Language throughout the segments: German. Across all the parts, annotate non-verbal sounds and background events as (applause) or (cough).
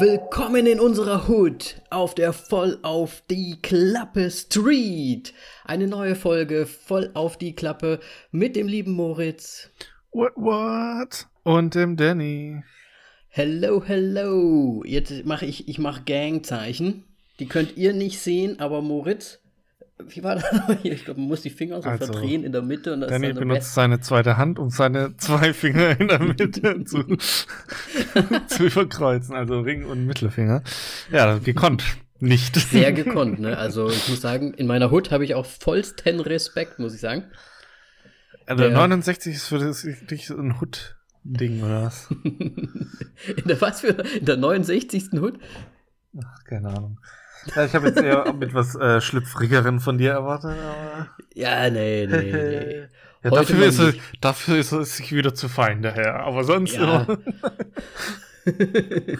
Willkommen in unserer Hood auf der Voll auf die Klappe Street. Eine neue Folge voll auf die Klappe mit dem lieben Moritz. What, what? Und dem Danny. Hello, hello. Jetzt mache ich, ich mache Gangzeichen. Die könnt ihr nicht sehen, aber Moritz, wie war das? (laughs) Ich glaube, man muss die Finger so Also, verdrehen in der Mitte und das Danny benutzt seine zweite Hand, um seine (laughs) zwei Finger in der Mitte zu, (laughs) zu überkreuzen, also Ring und Mittelfinger. Ja, gekonnt. Nicht. sehr gekonnt, ne? Also ich muss sagen, in meiner Hood habe ich auch vollsten Respekt, muss ich sagen. Also Der- 69 ist für dich so ein Hut-Ding, oder was? In der was für in der 69. Hood? Ach, keine Ahnung. Ja, ich habe jetzt eher mit was äh, Schlüpfrigeren von dir erwartet, aber. Ja, nee, nee, nee. (laughs) Ja, dafür, ist er, dafür ist er sich wieder zu fein daher. Aber sonst Ja. immer. (laughs)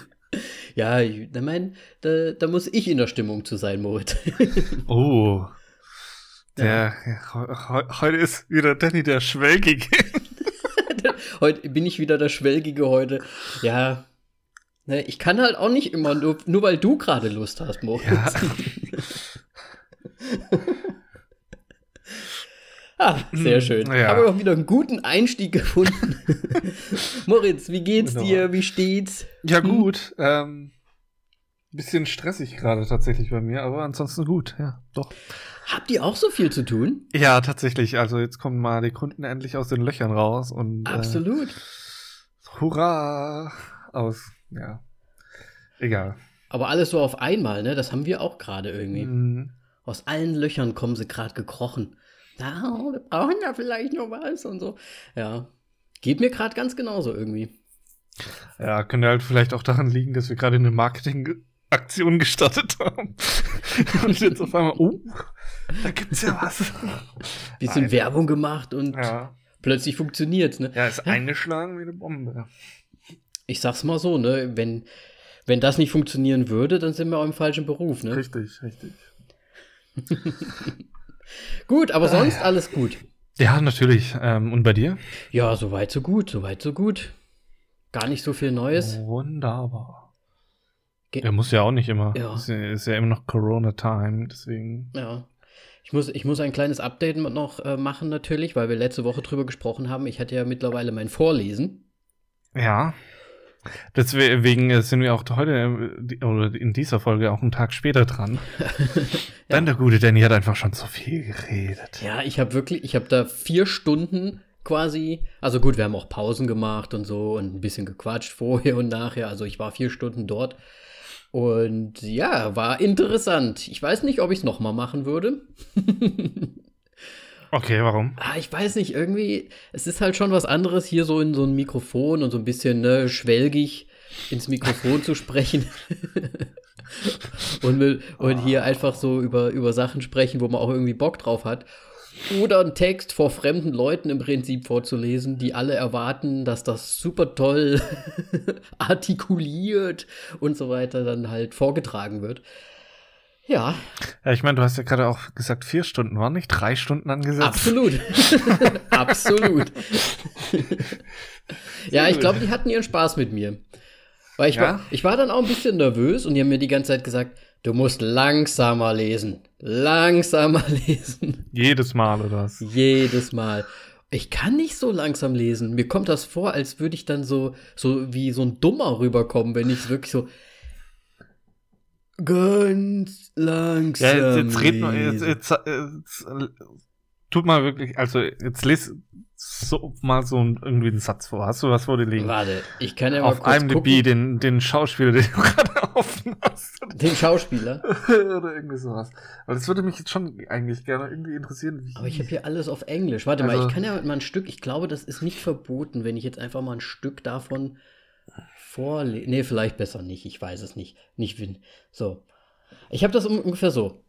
ja, ich da mein, da, da muss ich in der Stimmung zu sein, Moritz. (laughs) Oh. Der, heu- heu- heute ist wieder Danny der Schwelgige. heute bin ich wieder der Schwelgige heute. Ja, ne, ich kann halt auch nicht immer, nur, nur weil du gerade Lust hast, Moritz. Ja. (laughs) Ah, sehr schön. Ja. Haben wir auch wieder einen guten Einstieg gefunden. (laughs) Moritz, wie geht's Genau. dir? Wie steht's? Ja, gut. Ähm, bisschen stressig gerade tatsächlich bei mir, aber ansonsten gut, ja, doch. Habt ihr auch so viel zu tun? Ja, tatsächlich. Also jetzt kommen mal die Kunden endlich aus den Löchern raus und Absolut. Äh, hurra! Aus, ja. Egal. Aber alles so auf einmal, ne? Das haben wir auch gerade irgendwie. Mhm. Aus allen Löchern kommen sie gerade gekrochen. Na, wir brauchen ja vielleicht noch was und so. Ja. Geht mir gerade ganz genauso irgendwie. Ja, könnte halt vielleicht auch daran liegen, dass wir gerade eine Marketingaktion gestartet haben. (laughs) und jetzt auf einmal, oh, da gibt's ja was. Bisschen Nein. Werbung gemacht und Ja. plötzlich funktioniert's, ne? Ja, ist eingeschlagen wie eine Bombe. Ich sag's mal so, ne? Wenn, wenn das nicht funktionieren würde, dann sind wir auch im falschen Beruf, ne? Richtig, richtig. (laughs) Gut, aber sonst alles gut. Ja, natürlich. Ähm, und bei dir? Ja, soweit so gut, soweit so gut. Gar nicht so viel Neues. Wunderbar. Ge- Er muss ja auch nicht immer. Ja. Ist, ja- ist ja immer noch Corona-Time, deswegen. Ja. Ich muss, ich muss ein kleines Update noch äh, machen, natürlich, weil wir letzte Woche drüber gesprochen haben. Ich hatte ja mittlerweile mein Vorlesen. Ja. Deswegen äh, sind wir auch heute äh, oder in dieser Folge auch einen Tag später dran. (laughs) Denn der gute Danny hat einfach schon so viel geredet. Ja, ich habe wirklich, ich habe da vier Stunden quasi, also gut, wir haben auch Pausen gemacht und so und ein bisschen gequatscht vorher und nachher. Also ich war vier Stunden dort. Und ja, war interessant. Ich weiß nicht, ob ich es nochmal machen würde. (laughs) Okay, warum? Ah, ich weiß nicht, irgendwie, es ist halt schon was anderes, hier so in so ein Mikrofon und so ein bisschen ne, schwelgig ins Mikrofon zu sprechen. (laughs) und, mit, und hier einfach so über, über Sachen sprechen, wo man auch irgendwie Bock drauf hat. Oder einen Text vor fremden Leuten im Prinzip vorzulesen, die alle erwarten, dass das super toll (laughs) artikuliert und so weiter dann halt vorgetragen wird. Ja, Ja, ich meine, du hast ja gerade auch gesagt, vier Stunden waren nicht drei Stunden angesetzt. Absolut. (laughs) Absolut. ja, ich glaube, die hatten ihren Spaß mit mir. Weil ich, Ja? war, ich war dann auch ein bisschen nervös und die haben mir die ganze Zeit gesagt, du musst langsamer lesen. Langsamer (laughs) lesen. Jedes Mal oder was? Jedes Mal. Ich kann nicht so langsam lesen. Mir kommt das vor, als würde ich dann so, so wie so ein Dummer rüberkommen, wenn ich es wirklich so ganz langsam Ja, jetzt, jetzt red mal, jetzt, jetzt, jetzt, tut mal wirklich, also jetzt les so mal so ein, irgendwie einen Satz vor. Hast du was vor dir liegen? Warte, ich kann ja mal Auf IMDb gucken. den, den Schauspieler, (laughs) den du gerade offen hast. Den Schauspieler. (laughs) Oder irgendwie sowas. Aber das würde mich jetzt schon eigentlich gerne irgendwie interessieren. Wie Aber ich habe hier alles auf Englisch. Warte mal, Also- ich kann ja mal ein Stück, ich glaube, das ist nicht verboten, wenn ich jetzt einfach mal ein Stück davon vorlese. Nee, vielleicht besser nicht, ich weiß es nicht. Nicht wenn. So. Ich habe das ungefähr so.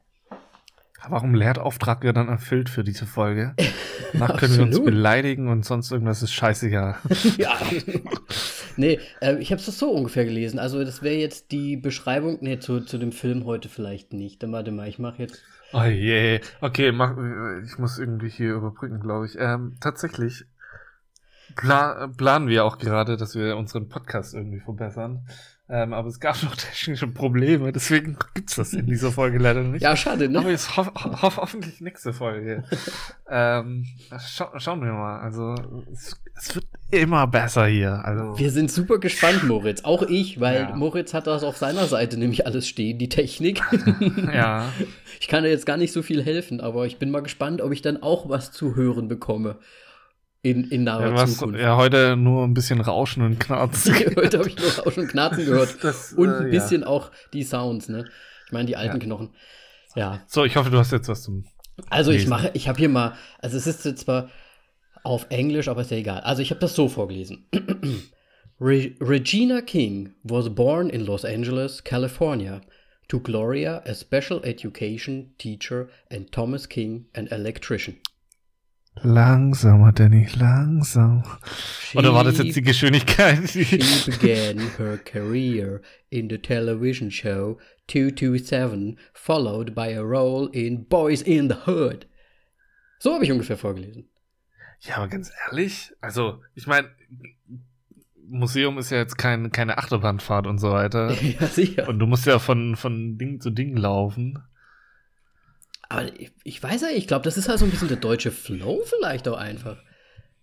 Warum Lehrauftrag wird dann erfüllt für diese Folge? (laughs) Danach können wir uns beleidigen und sonst irgendwas ist scheißegal. (laughs) ja. nee, äh, ich habe es so ungefähr gelesen. Also das wäre jetzt die Beschreibung, nee, zu, zu dem Film heute vielleicht nicht. Dann warte mal, ich mache jetzt. Oh je. Okay, mach, ich muss irgendwie hier überbrücken, glaube ich. Ähm, tatsächlich pla planen wir auch gerade, dass wir unseren Podcast irgendwie verbessern. Ähm, aber es gab noch (laughs) technische Probleme, deswegen gibt's das in dieser Folge leider nicht. Ja, schade, ne? Aber jetzt ho ho hoffentlich nächste Folge. (laughs) ähm, scha schauen wir mal. Also es, es, wird immer besser hier. Also wir sind super gespannt, Moritz. Auch ich, weil ja. Moritz hat das auf seiner Seite nämlich alles stehen, die Technik. (laughs) ja. Ich kann dir jetzt gar nicht so viel helfen, aber ich bin mal gespannt, ob ich dann auch was zu hören bekomme. In, in naher ja, was, Zukunft. Ja, heute nur ein bisschen Rauschen und Knarzen. (laughs) heute habe ich nur Rauschen und Knarzen gehört. (laughs) Das, und ein äh, bisschen ja. auch die Sounds, ne? Ich meine, die alten ja. Knochen. Ja. So, ich hoffe, du hast jetzt was zum. Also, Lesen. ich mache, ich habe hier mal, also es ist zwar auf Englisch, aber ist ja egal. Also, ich habe das so vorgelesen. (clears throat) Re Regina King was born in Los Angeles, California, to Gloria, a special education teacher, and Thomas King, an electrician. Langsamer, Danny, langsam. She, Oder war das jetzt die Geschwindigkeit? she began her career in the television show 227, followed by a role in Boys in the Hood. So habe ich ungefähr vorgelesen. Ja, aber ganz ehrlich, also, ich meine, Museum ist ja jetzt kein, keine Achterbahnfahrt und so weiter. (laughs) ja, sicher. Und du musst ja von, von Ding zu Ding laufen. Aber ich, ich weiß ja, ich glaube, das ist halt so ein bisschen der deutsche Flow vielleicht auch einfach.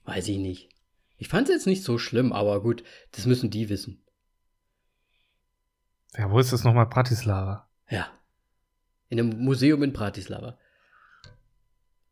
Weiß ich nicht. Ich fand es jetzt nicht so schlimm, aber gut, das müssen die wissen. Ja, wo ist das nochmal? Bratislava. Ja. In einem Museum in Bratislava.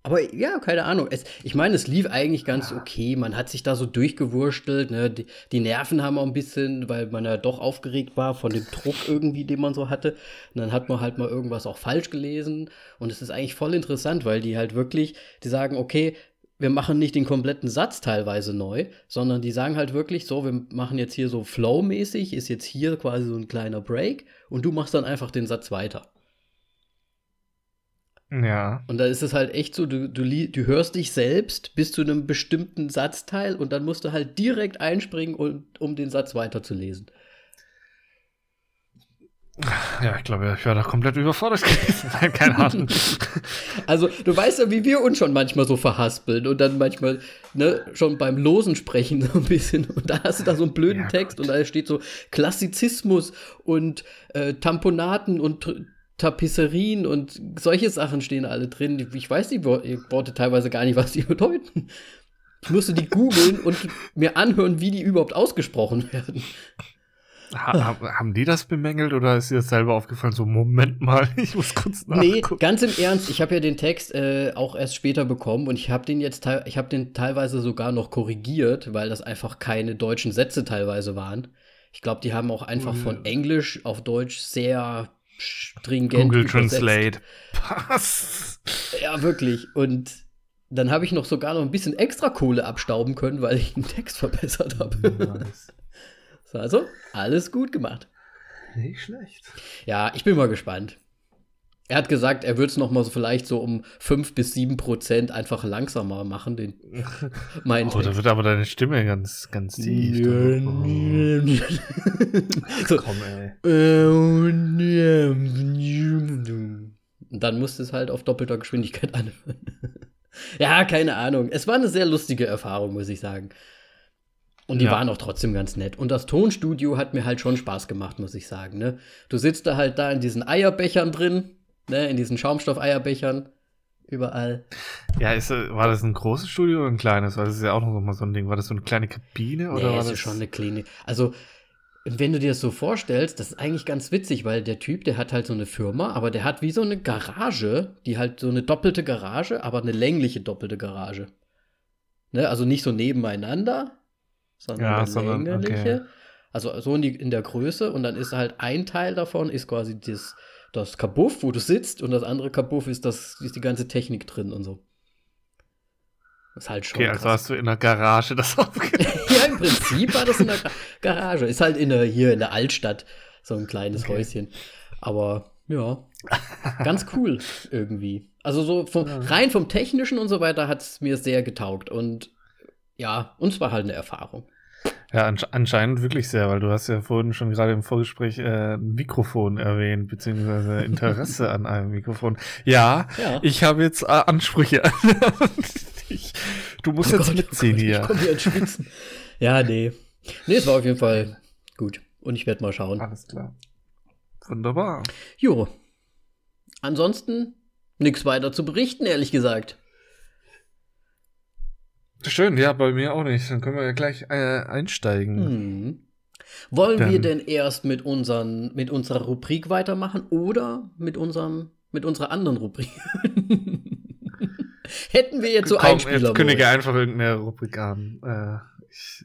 Aber ja, keine Ahnung. Es, ich meine, es lief eigentlich ganz okay. Man hat sich da so durchgewurstelt. Ne? Die, die, Nerven haben auch ein bisschen, weil man ja doch aufgeregt war von dem Druck (laughs) irgendwie, den man so hatte. Und dann hat man halt mal irgendwas auch falsch gelesen. Und es ist eigentlich voll interessant, weil die halt wirklich, die sagen, okay, wir machen nicht den kompletten Satz teilweise neu, sondern die sagen halt wirklich so, wir machen jetzt hier so flow-mäßig, ist jetzt hier quasi so ein kleiner Break und du machst dann einfach den Satz weiter. Ja. Und da ist es halt echt so, du, du, du hörst dich selbst bis zu einem bestimmten Satzteil und dann musst du halt direkt einspringen, um, um den Satz weiterzulesen. Ja, ich glaube, ich war da komplett überfordert (laughs) gewesen. Keine Ahnung. (laughs) Also, du weißt ja, wie wir uns schon manchmal so verhaspeln und dann manchmal ne, schon beim Losen sprechen so ein bisschen. Und da hast du da so einen blöden ja, Text Gott. und da steht so Klassizismus und äh, Tamponaten und Tapisserien und solche Sachen stehen alle drin. Ich weiß die Worte teilweise gar nicht, was die (laughs) bedeuten. Ich musste die googeln und mir anhören, wie die überhaupt ausgesprochen werden. Ha, haben die das bemängelt oder ist dir das selber aufgefallen? So, Moment mal, (laughs) ich muss kurz nachgucken. Nee, ganz im Ernst, ich habe ja den Text äh, auch erst später bekommen und ich habe den jetzt, ich habe den teilweise sogar noch korrigiert, weil das einfach keine deutschen Sätze teilweise waren. Ich glaube, die haben auch einfach von Englisch auf Deutsch sehr stringent. Google übersetzt. Translate. Pass. Ja, wirklich. Und dann habe ich noch sogar noch ein bisschen extra Kohle abstauben können, weil ich den Text verbessert habe. Nice. (laughs) also, alles gut gemacht. Nicht schlecht. Ja, ich bin mal gespannt. Er hat gesagt, er würde es noch mal so vielleicht so um 5 bis 7 Prozent einfach langsamer machen, den (laughs) meint Oh, da wird aber deine Stimme ganz, ganz tief. so. Komm, ey. Und dann musste es halt auf doppelter Geschwindigkeit anhören. (laughs) ja, keine Ahnung. Es war eine sehr lustige Erfahrung, muss ich sagen. Und die ja. waren auch trotzdem ganz nett. Und das Tonstudio hat mir halt schon Spaß gemacht, muss ich sagen. Ne? Du sitzt da halt da in diesen Eierbechern drin, ne, in diesen Schaumstoff-Eierbechern. Überall. Ja, ist, war das ein großes Studio oder ein kleines? Weil das ist ja auch noch mal so ein Ding. War das so eine kleine Kabine oder nee, war das schon eine Klinik? Also, wenn du dir das so vorstellst, das ist eigentlich ganz witzig, weil der Typ, der hat halt so eine Firma, aber der hat wie so eine Garage, die halt so eine doppelte Garage, aber eine längliche doppelte Garage. Ne? Also nicht so nebeneinander, sondern ja, eine sondern, längliche. Okay. Also so in, die, in der Größe und dann ist halt ein Teil davon ist quasi das das Kabuff, wo du sitzt, und das andere Kabuff ist, das, ist die ganze Technik drin und so. Das ist halt schon. Okay, also hast du in der Garage das aufgenommen. (laughs) ja, im Prinzip war das in der Garage. Ist halt in der, hier in der Altstadt so ein kleines okay. Häuschen. Aber ja, (laughs) ganz cool irgendwie. Also so vom, rein vom Technischen und so weiter hat es mir sehr getaugt. Und ja, uns war halt eine Erfahrung. Ja, anscheinend wirklich sehr, weil du hast ja vorhin schon gerade im Vorgespräch äh, ein Mikrofon erwähnt, beziehungsweise Interesse an einem Mikrofon. Ja, ja. ich habe jetzt äh, Ansprüche. (laughs) ich, du musst oh jetzt Gott, mitziehen oh hier. Ich komme hier Schwitzen. Ja, nee. Nee, es war auf jeden Fall gut. Und ich werde mal schauen. Alles klar. Wunderbar. Jo. Ansonsten nichts weiter zu berichten, ehrlich gesagt. Schön, ja, bei mir auch nicht. Dann können wir ja gleich äh, einsteigen. Hm. Wollen Dann. wir denn erst mit, unseren, mit unserer Rubrik weitermachen oder mit, unserem, mit unserer anderen Rubrik? (laughs) Hätten wir jetzt so Komm, Einspieler. Jetzt kündige einfach irgendeine Rubrik an. Äh, ich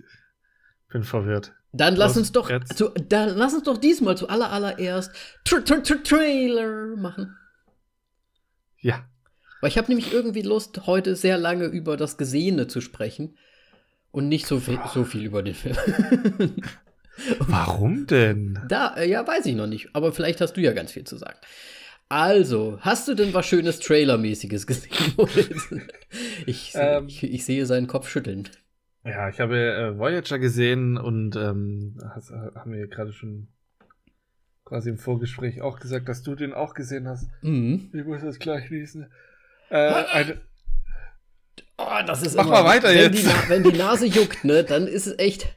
bin verwirrt. Dann lass uns doch, zu, dann lass uns doch diesmal zu aller allererst Tra Tra Tra Trailer machen. Ja. Weil ich habe nämlich irgendwie Lust, heute sehr lange über das Gesehene zu sprechen und nicht so viel, so viel über den Film. (laughs) Warum denn? Da, äh, ja, weiß ich noch nicht. Aber vielleicht hast du ja ganz viel zu sagen. Also, hast du denn was Schönes Trailer-mäßiges gesehen? (laughs) ich, ähm, ich, ich, sehe seinen Kopf schütteln. Ja, ich habe äh, Voyager gesehen und ähm, hast, haben wir gerade schon quasi im Vorgespräch auch gesagt, dass du den auch gesehen hast. Mhm. Ich muss das gleich lesen. Äh, eine oh, das ist Mach immer, mal weiter wenn jetzt. Die, wenn die Nase juckt, ne, dann ist es echt.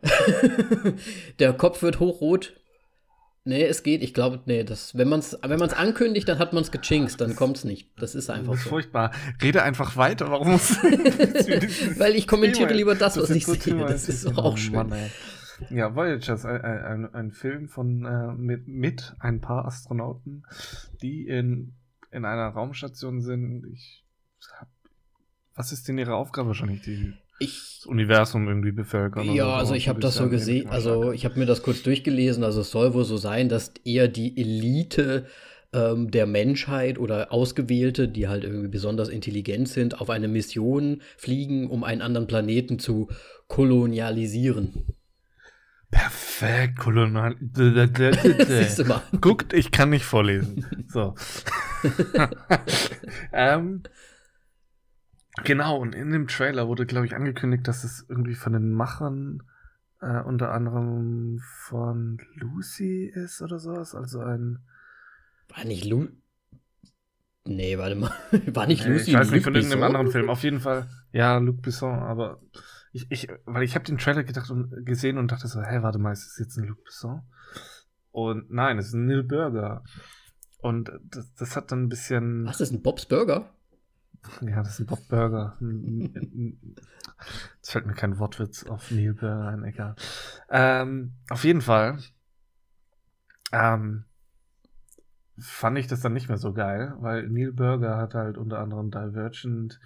(laughs) Der Kopf wird hochrot. Nee, es geht. Ich glaube, nee, das, wenn man es wenn man's ankündigt, dann hat man es gechinkt, dann kommt es nicht. Das ist einfach das ist so. furchtbar. Rede einfach weiter. Warum muss (laughs) Weil ich kommentiere lieber das, was ich sehe. Das ist doch auch schön. Mann, ja, Voyager ist ein, ein, ein Film von äh, mit, mit ein paar Astronauten, die in in einer Raumstation sind. Ich hab, was ist denn ihre Aufgabe wahrscheinlich? Die ich, das Universum irgendwie bevölkern. Ja, so. also ich habe das so gesehen, also ich habe mir das kurz durchgelesen. Also es soll wohl so sein, dass eher die Elite ähm, der Menschheit oder Ausgewählte, die halt irgendwie besonders intelligent sind, auf eine Mission fliegen, um einen anderen Planeten zu kolonialisieren. Perfekt, Kolonial. (laughs) Guckt, ich kann nicht vorlesen. (laughs) So. (laughs) ähm, genau, und in dem Trailer wurde, glaube ich, angekündigt, dass es irgendwie von den Machern äh, unter anderem von Lucy ist oder sowas. Also ein. War nicht Lu. Nee, warte mal. War nicht nee, Lucy? Ich weiß nicht, von irgendeinem anderen Film. Auf jeden Fall. Ja, Luc Besson, aber ich, ich, weil ich habe den Trailer gedacht und gesehen und dachte so, hä, warte mal, ist das jetzt ein Luc Besson? Und nein, es ist ein Neil Burger. Und das, das hat dann ein bisschen. Was, das ist ein Bob's Burger? Ja, das ist ein Bob Burger. Jetzt fällt mir kein Wortwitz auf Neil Burger ein, egal. Ähm, auf jeden Fall ähm, fand ich das dann nicht mehr so geil, weil Neil Burger hat halt unter anderem Divergent,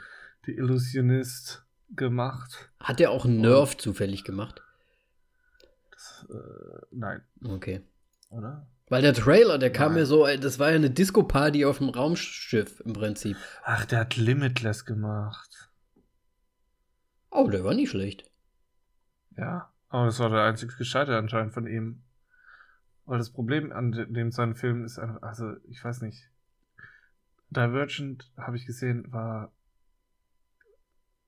The Illusionist, gemacht. Hat er auch Nerf zufällig gemacht? Das, äh, nein. Okay. Oder? Weil der Trailer, der kam mir so, das war ja eine Disco-Party auf dem Raumschiff im Prinzip. Ach, der hat Limitless gemacht. Oh, der war nicht schlecht. Ja, aber das war der einzige Gescheite anscheinend von ihm. Weil das Problem an dem seinen Film ist einfach, also ich weiß nicht. Divergent, habe ich gesehen, war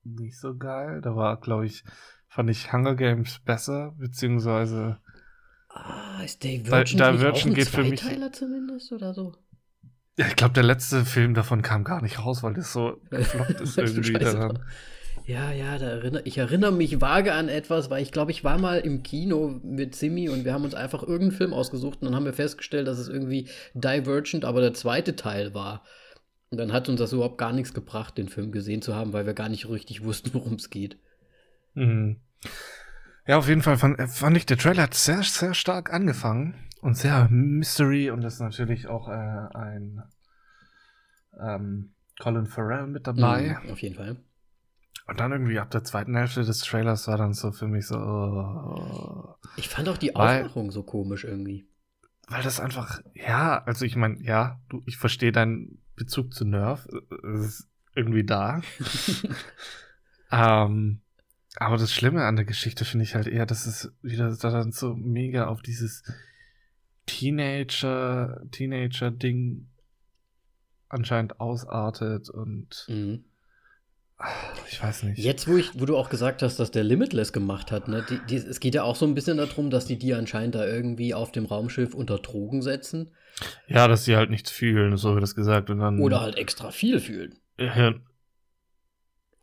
nicht so geil. Da war, glaube ich, fand ich Hunger Games besser, beziehungsweise. Ah, ist Divergent, da, Divergent geht für mich. zumindest oder so? Ja, ich glaube, der letzte Film davon kam gar nicht raus, weil das so gefloppt ist (laughs) irgendwie daran. Ja, ja, da erinnere, ich erinnere mich vage an etwas, weil ich glaube, ich war mal im Kino mit Simi und wir haben uns einfach irgendeinen Film ausgesucht und dann haben wir festgestellt, dass es irgendwie Divergent, aber der zweite Teil war. Und dann hat uns das überhaupt gar nichts gebracht, den Film gesehen zu haben, weil wir gar nicht richtig wussten, (laughs) worum es geht. Mhm. Ja, auf jeden Fall fand, fand, ich, der Trailer hat sehr, sehr stark angefangen und sehr Mystery und das ist natürlich auch äh, ein ähm, Colin Farrell mit dabei. Mhm, auf jeden Fall. Und dann irgendwie ab der zweiten Hälfte des Trailers war dann so für mich so. Oh, ich fand auch die Aufmachung so komisch irgendwie. Weil das einfach, ja, also ich meine, ja, du, ich verstehe deinen Bezug zu Nerf. Ist irgendwie da. (laughs) (laughs) ähm, aber das Schlimme an der Geschichte finde ich halt eher, dass es wieder dann so mega auf dieses Teenager, Teenager-Ding anscheinend ausartet und mhm. Ich weiß nicht. Jetzt, wo, ich, wo du auch gesagt hast, dass der Limitless gemacht hat, ne? Die, die, es geht ja auch so ein bisschen darum, dass die die anscheinend da irgendwie auf dem Raumschiff unter Drogen setzen. Ja, dass sie halt nichts fühlen, so wird das gesagt. Und dann, Oder halt extra viel fühlen. Ja,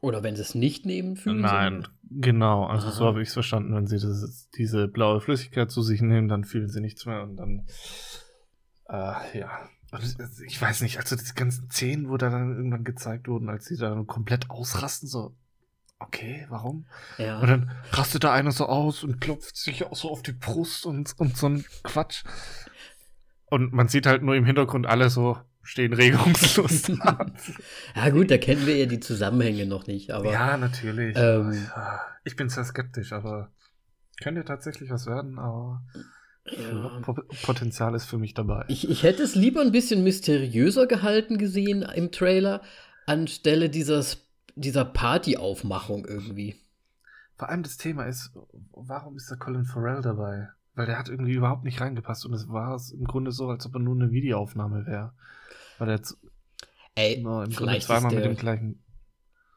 Oder wenn sie es nicht nehmen, fühlen nein, genau. Also so Aha. habe ich es verstanden. Wenn sie das, diese blaue Flüssigkeit zu sich nehmen, dann fühlen sie nichts mehr und dann. Äh, ja. Es- Ich weiß nicht, also diese ganzen Szenen, wo da dann irgendwann gezeigt wurden, als sie dann komplett ausrasten, so. Okay, warum? Ja. Und dann rastet da einer so aus und klopft sich auch so auf die Brust und, und so ein Quatsch. Und man sieht halt nur im Hintergrund alle so stehen regungslos (laughs) da. ja, gut, da kennen wir ja die Zusammenhänge noch nicht, aber. ja, natürlich. Ähm, ich bin sehr skeptisch, aber könnte tatsächlich was werden, aber ja. Po- Potenzial ist für mich dabei. Ich, ich hätte es lieber ein bisschen mysteriöser gehalten gesehen im Trailer, anstelle dieses, dieser Partyaufmachung irgendwie. Vor allem das Thema ist, warum ist da Colin Farrell dabei? Weil der hat irgendwie überhaupt nicht reingepasst und es war es im Grunde so, als ob er nur eine Videoaufnahme wäre. Weil er jetzt Ey, im Grunde vielleicht zweimal mit dem gleichen.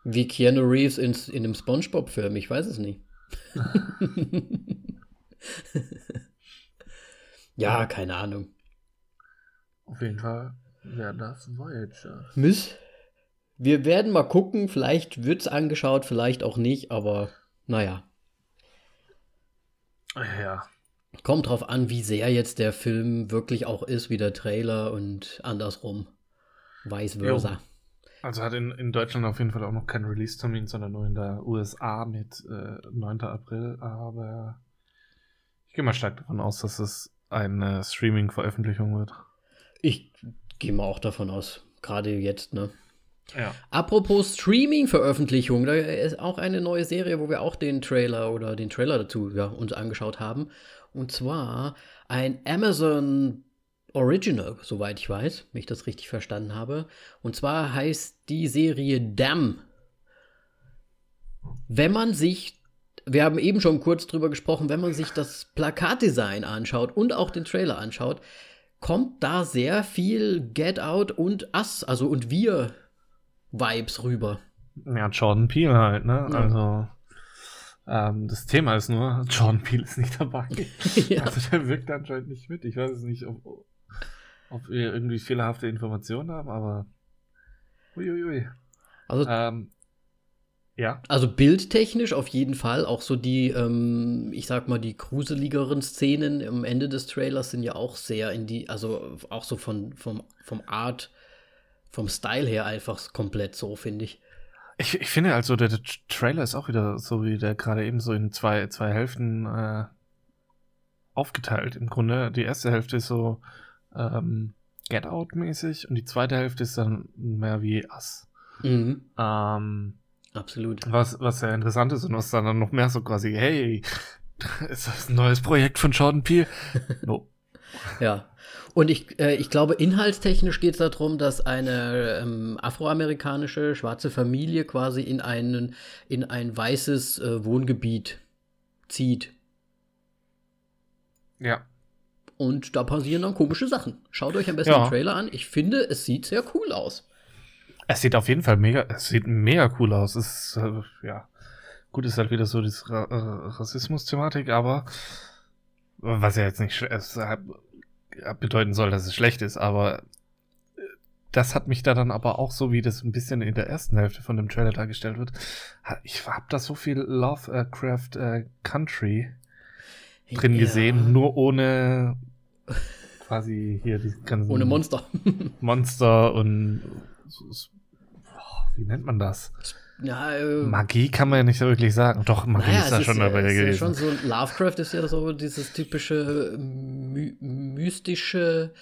wie Keanu Reeves in, in einem Spongebob-Film, ich weiß es nicht. (laughs) (laughs) ja, keine Ahnung. Auf jeden Fall wäre das Voyager. Miss, wir werden mal gucken, vielleicht wird's angeschaut, vielleicht auch nicht, aber naja. Ja. Kommt drauf an, wie sehr jetzt der Film wirklich auch ist, wie der Trailer und andersrum. Vice versa. Also hat in, in Deutschland auf jeden Fall auch noch keinen Release-Termin, sondern nur in der USA mit äh, 9. April. Aber ich gehe mal stark davon aus, dass es eine Streaming-Veröffentlichung wird. Ich gehe mal auch davon aus, gerade jetzt, ne? Ja. Apropos Streaming-Veröffentlichung, da ist auch eine neue Serie, wo wir auch den Trailer oder den Trailer dazu ja, uns angeschaut haben. Und zwar ein Amazon Original, soweit ich weiß, wenn ich das richtig verstanden habe. Und zwar heißt die Serie Damn. Wenn man sich, wir haben eben schon kurz drüber gesprochen, wenn man sich das Plakatdesign anschaut und auch den Trailer anschaut, kommt da sehr viel Get Out und Us, also und wir Vibes rüber. Ja, Jordan Peele halt, ne? Ja. Also, ähm, das Thema ist nur, (laughs) Jordan Peele ist nicht dabei. (laughs) ja. Also, der wirkt anscheinend nicht mit. Ich weiß es nicht, ob, ob wir irgendwie fehlerhafte Informationen haben, aber. Uiuiui. Also, Ähm, ja. also bildtechnisch auf jeden Fall. Auch so die, ähm, ich sag mal, die gruseligeren Szenen am Ende des Trailers sind ja auch sehr in die, also auch so von, vom, vom Art, vom Style her einfach komplett so, finde ich. Ich, ich finde also, der, der Trailer ist auch wieder so, wie der gerade eben so in zwei, zwei Hälften äh, aufgeteilt. Im Grunde, die erste Hälfte ist so ähm, Get Out-mäßig und die zweite Hälfte ist dann mehr wie Us. Mhm. Ähm, Absolut. was, was sehr interessant ist und was dann noch mehr so quasi, hey, ist das ein neues Projekt von Jordan Peele? (laughs) No. Ja. Und ich, äh, ich glaube, inhaltstechnisch geht es darum, dass eine ähm, afroamerikanische schwarze Familie quasi in, einen, in ein weißes äh, Wohngebiet zieht. Ja. Und da passieren dann komische Sachen. Schaut euch am besten Ja. den Trailer an. Ich finde, es sieht sehr cool aus. Es sieht auf jeden Fall mega, es sieht mega cool aus. Es ist, äh, ja, gut, ist halt wieder so diese Ra äh, Rassismus-Thematik, aber was ja jetzt nicht es, äh, bedeuten soll, dass es schlecht ist, aber äh, das hat mich da dann aber auch so, wie das ein bisschen in der ersten Hälfte von dem Trailer dargestellt wird. Ich habe da so viel Lovecraft äh, Country drin Ja. gesehen, nur ohne quasi hier die ganzen Ohne Monster. (laughs) Monster und so- so- wie nennt man das? ja, äh, Magie kann man ja nicht so wirklich sagen. Doch, Magie naja, ist da schon ja, dabei es ist ja gewesen. schon so, Lovecraft ist ja so dieses typische my mystische,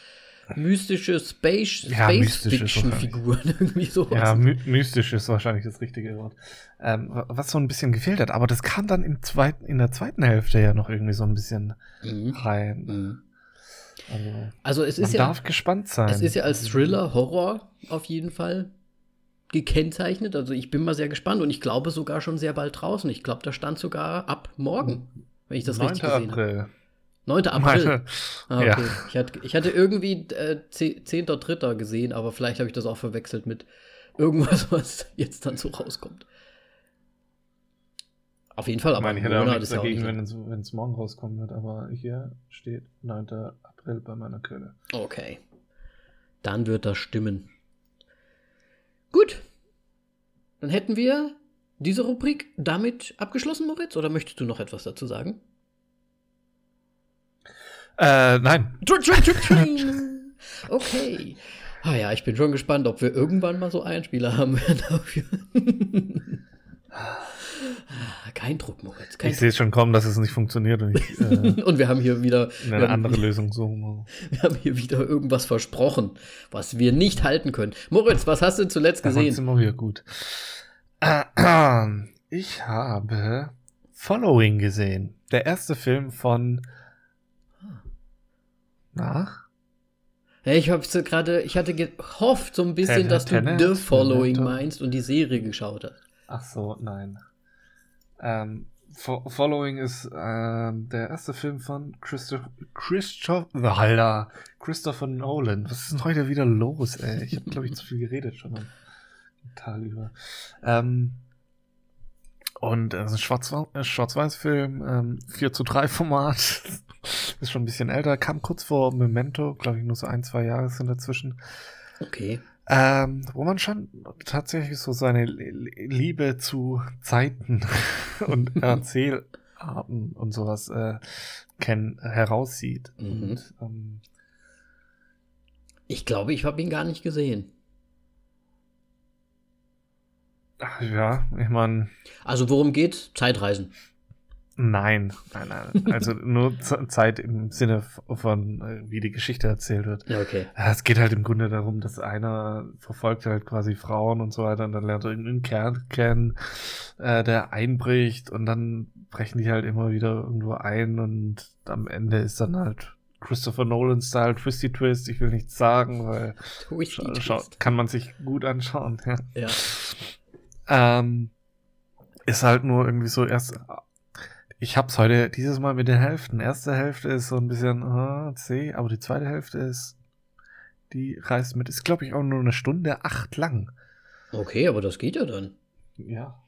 mystische Space, Ja, Space mystisch ist Fiction wahrscheinlich. Figuren, (laughs) irgendwie sowas. ja, my mystisch ist wahrscheinlich das richtige Wort. Ähm, wa- was so ein bisschen gefehlt hat, aber das kam dann im zweiten, in der zweiten Hälfte ja noch irgendwie so ein bisschen Mhm. rein. Mhm. Also, Also es man ist ja, darf gespannt sein. es ist ja als Thriller, Horror auf jeden Fall gekennzeichnet. Also ich bin mal sehr gespannt und ich glaube sogar schon sehr bald draußen. Ich glaube, da stand sogar ab morgen, wenn ich das 9. richtig gesehen habe. April. 9. (laughs) April. Ah, okay. Ja. ich, hatte, ich hatte irgendwie äh, 10.3. gesehen, aber vielleicht habe ich das auch verwechselt mit, irgendwas, (laughs) was jetzt dann so rauskommt. Auf jeden Fall, Ich aber meine, ich hätte auch Monat nichts auch dagegen, nicht wenn es, morgen rauskommen wird, aber hier steht 9. April bei meiner Quelle. Okay. Dann wird das stimmen. Gut. Dann hätten wir diese Rubrik damit abgeschlossen, Moritz? Oder möchtest du noch etwas dazu sagen? Äh, nein. (laughs) Okay. Ah ja, ich bin schon gespannt, ob wir irgendwann mal so Einspieler haben werden dafür. Kein Druck, Moritz. Kein Ich sehe schon kommen, dass es nicht funktioniert und ich äh. (laughs) Und wir haben hier wieder, wir eine haben, andere Lösung suchen. (laughs) wir haben hier wieder irgendwas versprochen, was wir nicht halten können. Moritz, was hast du zuletzt Das ist gesehen? immer wieder gut. (clears throat) Ich habe Following gesehen. Der erste Film von. Nach? Ja, ich habe gerade, ich hatte gehofft so ein bisschen, Tenet, dass du Tenet, The Following meinst und die Serie geschaut hast. Ach so, nein. Ähm, Fo Following ist ähm, der erste Film von Christoph Christopher, Alter, Christopher Nolan. Was ist denn heute wieder los, ey? Ich habe, glaube ich, zu viel geredet schon am Tag über. Ähm, und es ist ein Schwarz- äh, Schwarz-Weiß-Film, ähm, 4 zu 3 Format. (laughs) ist schon ein bisschen älter, kam kurz vor Memento, glaube ich, nur so ein, zwei Jahre sind dazwischen. Okay. Ähm, wo man schon tatsächlich so seine Liebe zu Zeiten (laughs) und (laughs) Erzählarten und sowas äh, kenn, heraussieht. Mhm. Und, ähm, Ich glaube, ich habe ihn gar nicht gesehen. ach ja, ich meine, Also worum geht's? Zeitreisen. Nein, nein, nein. Also nur Zeit im Sinne von, äh, wie die Geschichte erzählt wird. Ja, okay. Es geht halt im Grunde darum, dass einer verfolgt halt quasi Frauen und so weiter und dann lernt er irgendeinen Kerl kennen, äh, der einbricht und dann brechen die halt immer wieder irgendwo ein und am Ende ist dann halt Christopher Nolan-Style Twisty Twist. Ich will nichts sagen, weil kann man sich gut anschauen. Ja. Ja. Ähm, ist halt nur irgendwie so erst. Ich hab's heute dieses Mal mit den Hälften. Erste Hälfte ist so ein bisschen äh, C, aber die zweite Hälfte ist. Die reißt mit. Ist, glaube ich, auch nur eine Stunde acht lang. Okay, aber das geht ja dann. Ja.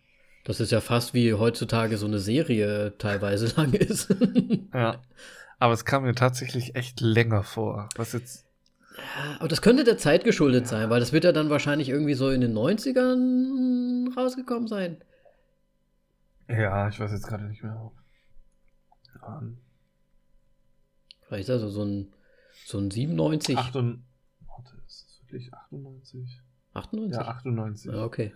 Das ist ja fast wie heutzutage so eine Serie teilweise (laughs) lang ist. Ja. Aber es kam mir tatsächlich echt länger vor. Was jetzt. aber das könnte der Zeit geschuldet sein, weil das wird ja dann wahrscheinlich irgendwie so in den 90ern rausgekommen sein. Ja, ich weiß jetzt gerade nicht mehr. Ähm, Vielleicht also so ein, so ein 97, 98. Warte, ist das wirklich 98? 98? Ja, 98. Ja, okay.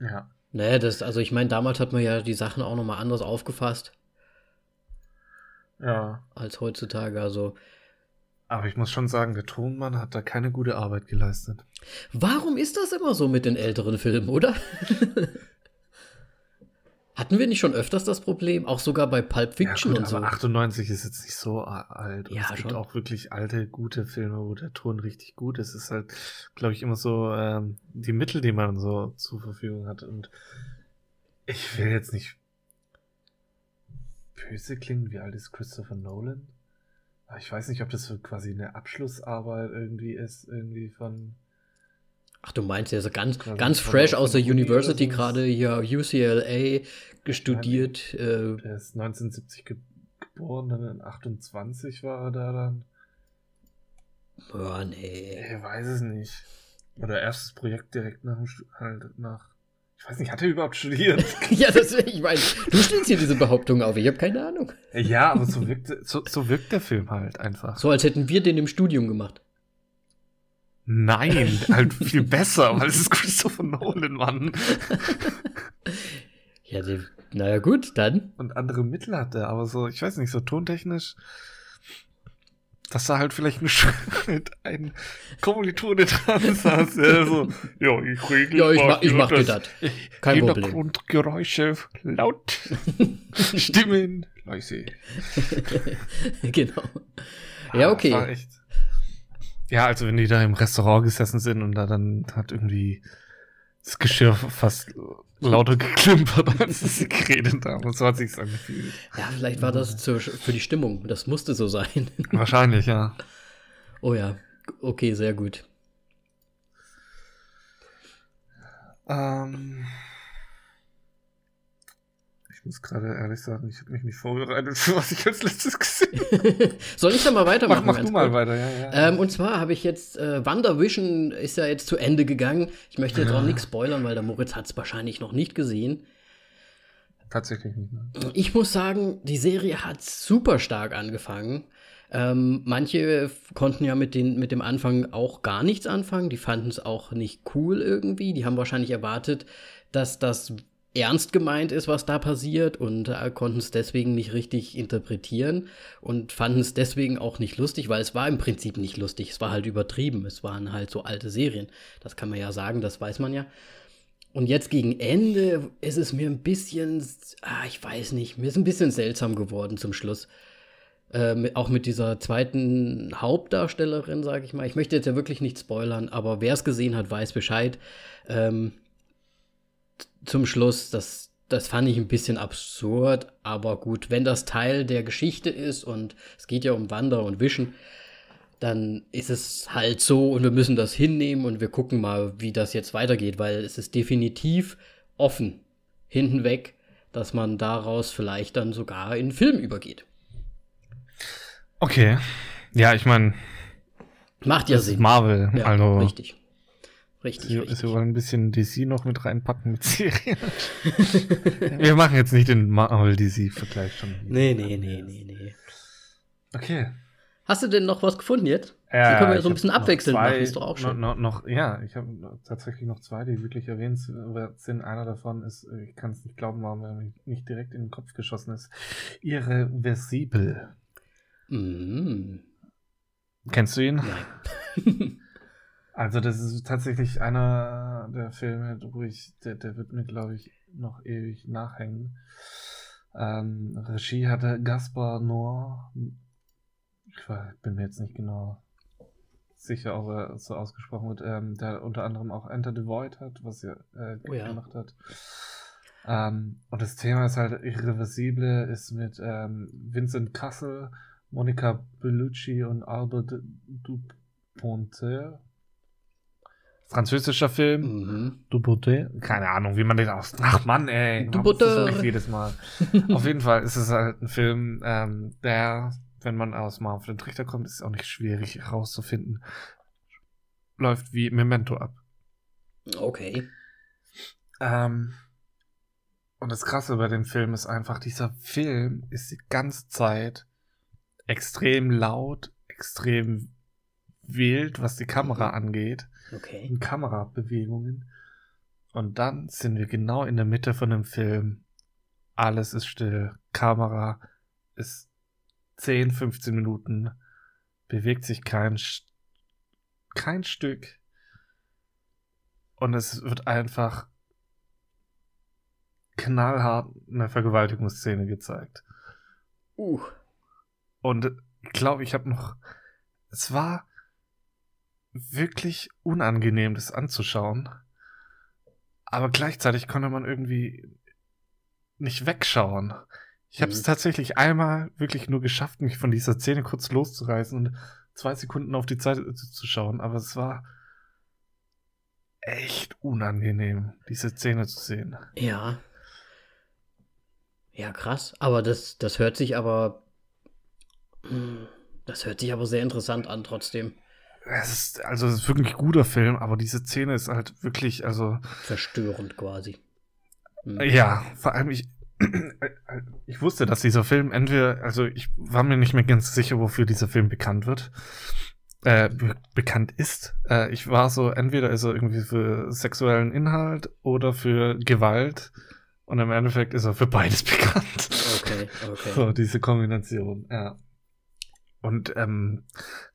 Ja. Naja, das, also ich meine, damals hat man ja die Sachen auch nochmal anders aufgefasst Ja. als heutzutage. Also, Aber ich muss schon sagen, der Tonmann hat da keine gute Arbeit geleistet. warum ist das immer so mit den älteren Filmen, oder? (laughs) Hatten wir nicht schon öfters das Problem? Auch sogar bei Pulp Fiction ja, gut, und so. aber 98 ist jetzt nicht so alt. Und Ja, es gibt schon. auch wirklich alte, gute Filme, wo der Ton richtig gut ist. Es ist halt, glaube ich, immer so ähm, die Mittel, die man so zur Verfügung hat. Und ich will jetzt nicht böse klingen. Wie alt ist Christopher Nolan? Aber ich weiß nicht, ob das so quasi eine Abschlussarbeit irgendwie ist, irgendwie von. Ach, du meinst ja so ganz, Quasi ganz fresh aus der Uni University gerade hier UCLA gestudiert. Äh, Der ist 1970 ge geboren, dann in 28 war er da dann. boah, nee. Ich weiß es nicht. Oder erstes Projekt direkt nach dem halt nach. Ich weiß nicht, hat er überhaupt studiert? (laughs) ja, das, ich meine, du stellst hier diese Behauptung auf. Ich habe keine Ahnung. ja, aber so wirkt, so, so wirkt der Film halt einfach. So als hätten wir den im Studium gemacht. Nein, (laughs) halt viel besser, weil es ist Christopher Nolan, Mann. (laughs) Ja, die, naja, gut, dann. Und andere Mittel hat er, aber so, ich weiß nicht, so tontechnisch, dass da halt vielleicht ein, (laughs) ein Kommilitone dran saß, der so, ja, ich regel Ja, ich mach, ich mach dir das. Kein Problem. Hintergrundgeräusche laut, Stimmen leise. genau. Ah, Ja, okay. das war echt- Ja, also wenn die da im Restaurant gesessen sind und da dann hat irgendwie das Geschirr fast lauter geklimpert, (laughs) als sie geredet haben. So hat sich's angefühlt. Ja, vielleicht war das zur, für die Stimmung. Das musste so sein. (laughs) Wahrscheinlich, ja. Oh ja. Okay, sehr gut. Ähm, ich muss gerade ehrlich sagen, ich habe mich nicht vorbereitet für was ich als letztes gesehen habe. (laughs) Soll ich da mal weitermachen? Mach, mach du mal weiter, ja, ja. Ähm, und zwar habe ich jetzt, äh, WandaVision ist ja jetzt zu Ende gegangen. Ich möchte jetzt ja. auch nichts spoilern, weil der Moritz hat es wahrscheinlich noch nicht gesehen. Tatsächlich nicht. Ne? Ich muss sagen, die Serie hat super stark angefangen. Ähm, manche konnten ja mit, den, mit dem Anfang auch gar nichts anfangen. Die fanden es auch nicht cool irgendwie. Die haben wahrscheinlich erwartet, dass das ernst gemeint ist, was da passiert und äh, konnten es deswegen nicht richtig interpretieren und fanden es deswegen auch nicht lustig, weil es war im Prinzip nicht lustig. Es war halt übertrieben. Es waren halt so alte Serien. Das kann man ja sagen, das weiß man ja. Und jetzt gegen Ende ist es mir ein bisschen, ah, ich weiß nicht, mir ist ein bisschen seltsam geworden zum Schluss. Äh, auch mit dieser zweiten Hauptdarstellerin, sage ich mal. Ich möchte jetzt ja wirklich nicht spoilern, aber wer es gesehen hat, weiß Bescheid. Ähm, zum Schluss, das, das fand ich ein bisschen absurd, aber gut, wenn das Teil der Geschichte ist und es geht ja um Wander und Wischen, dann ist es halt so und wir müssen das hinnehmen und wir gucken mal, wie das jetzt weitergeht, weil es ist definitiv offen, hinten weg, dass man daraus vielleicht dann sogar in Film übergeht. Okay. Ja, ich meine. Macht ja Sinn. Marvel, ja, also. Richtig. Richtig. Sie, richtig. Sie wollen ein bisschen DC noch mit reinpacken mit Serien. (laughs) Wir machen jetzt nicht den Marvel-DC-Vergleich schon. Nee, nee, nee, nee, nee. Okay. Hast du denn noch was gefunden jetzt? Ja, die können wir so ein bisschen abwechselnd zwei, machen, ist doch auch schon. Noch, noch, ja, ich habe tatsächlich noch zwei, die wirklich erwähnt sind. Einer davon ist, ich kann es nicht glauben, warum er mir nicht direkt in den Kopf geschossen ist. Irreversibel. Mhm. Kennst du ihn? Nein. (laughs) (laughs) also, das ist tatsächlich einer der Filme, wo ich, der, der wird mir, glaube ich, noch ewig nachhängen. Ähm, Regie hatte Gaspar Noir. Ich bin mir jetzt nicht genau sicher, ob er so ausgesprochen wird, ähm, der unter anderem auch Enter the Void hat, was er äh, oh, ja. gemacht hat. Ähm, und das Thema ist halt irreversible, ist mit ähm, Vincent Castle, Monica Bellucci und Albert Dupontel. Französischer Film. Mhm. Dupontel. Keine Ahnung, wie man den aus. Ach Mann, ey. Dupontel. jedes Mal. (laughs) Auf jeden Fall ist es halt ein Film, ähm, der, wenn man aus mal auf den Trichter kommt, ist es auch nicht schwierig herauszufinden. Läuft wie Memento ab. Okay. Ähm, und das Krasse bei dem Film ist einfach, dieser Film ist die ganze Zeit extrem laut, extrem wild, was die Kamera mhm. angeht. Okay. Und Kamerabewegungen. Und dann sind wir genau in der Mitte von dem Film. Alles ist still. Kamera ist 10, 15 Minuten. Bewegt sich kein, kein Stück. Und es wird einfach knallhart eine Vergewaltigungsszene gezeigt. Uh. Und ich glaube, ich habe noch. Es war wirklich unangenehm, das anzuschauen. Aber gleichzeitig konnte man irgendwie nicht wegschauen. Ich habe es mhm. tatsächlich einmal wirklich nur geschafft, mich von dieser Szene kurz loszureißen und zwei Sekunden auf die Zeit zu schauen. Aber es war echt unangenehm, diese Szene zu sehen. Ja. Ja, krass. Aber das, das hört sich aber das hört sich aber sehr interessant an, trotzdem. Es ist, also, es ist wirklich ein guter Film, aber diese Szene ist halt wirklich, also. Verstörend quasi. Hm. Ja, vor allem ich. (clears throat) Ich wusste, dass dieser Film entweder, also ich war mir nicht mehr ganz sicher, wofür dieser Film bekannt wird. Äh, be bekannt ist. Äh, ich war so, entweder ist er irgendwie für sexuellen Inhalt oder für Gewalt. Und im Endeffekt ist er für beides (laughs) bekannt. Okay, okay. So, diese Kombination, ja. Und ähm,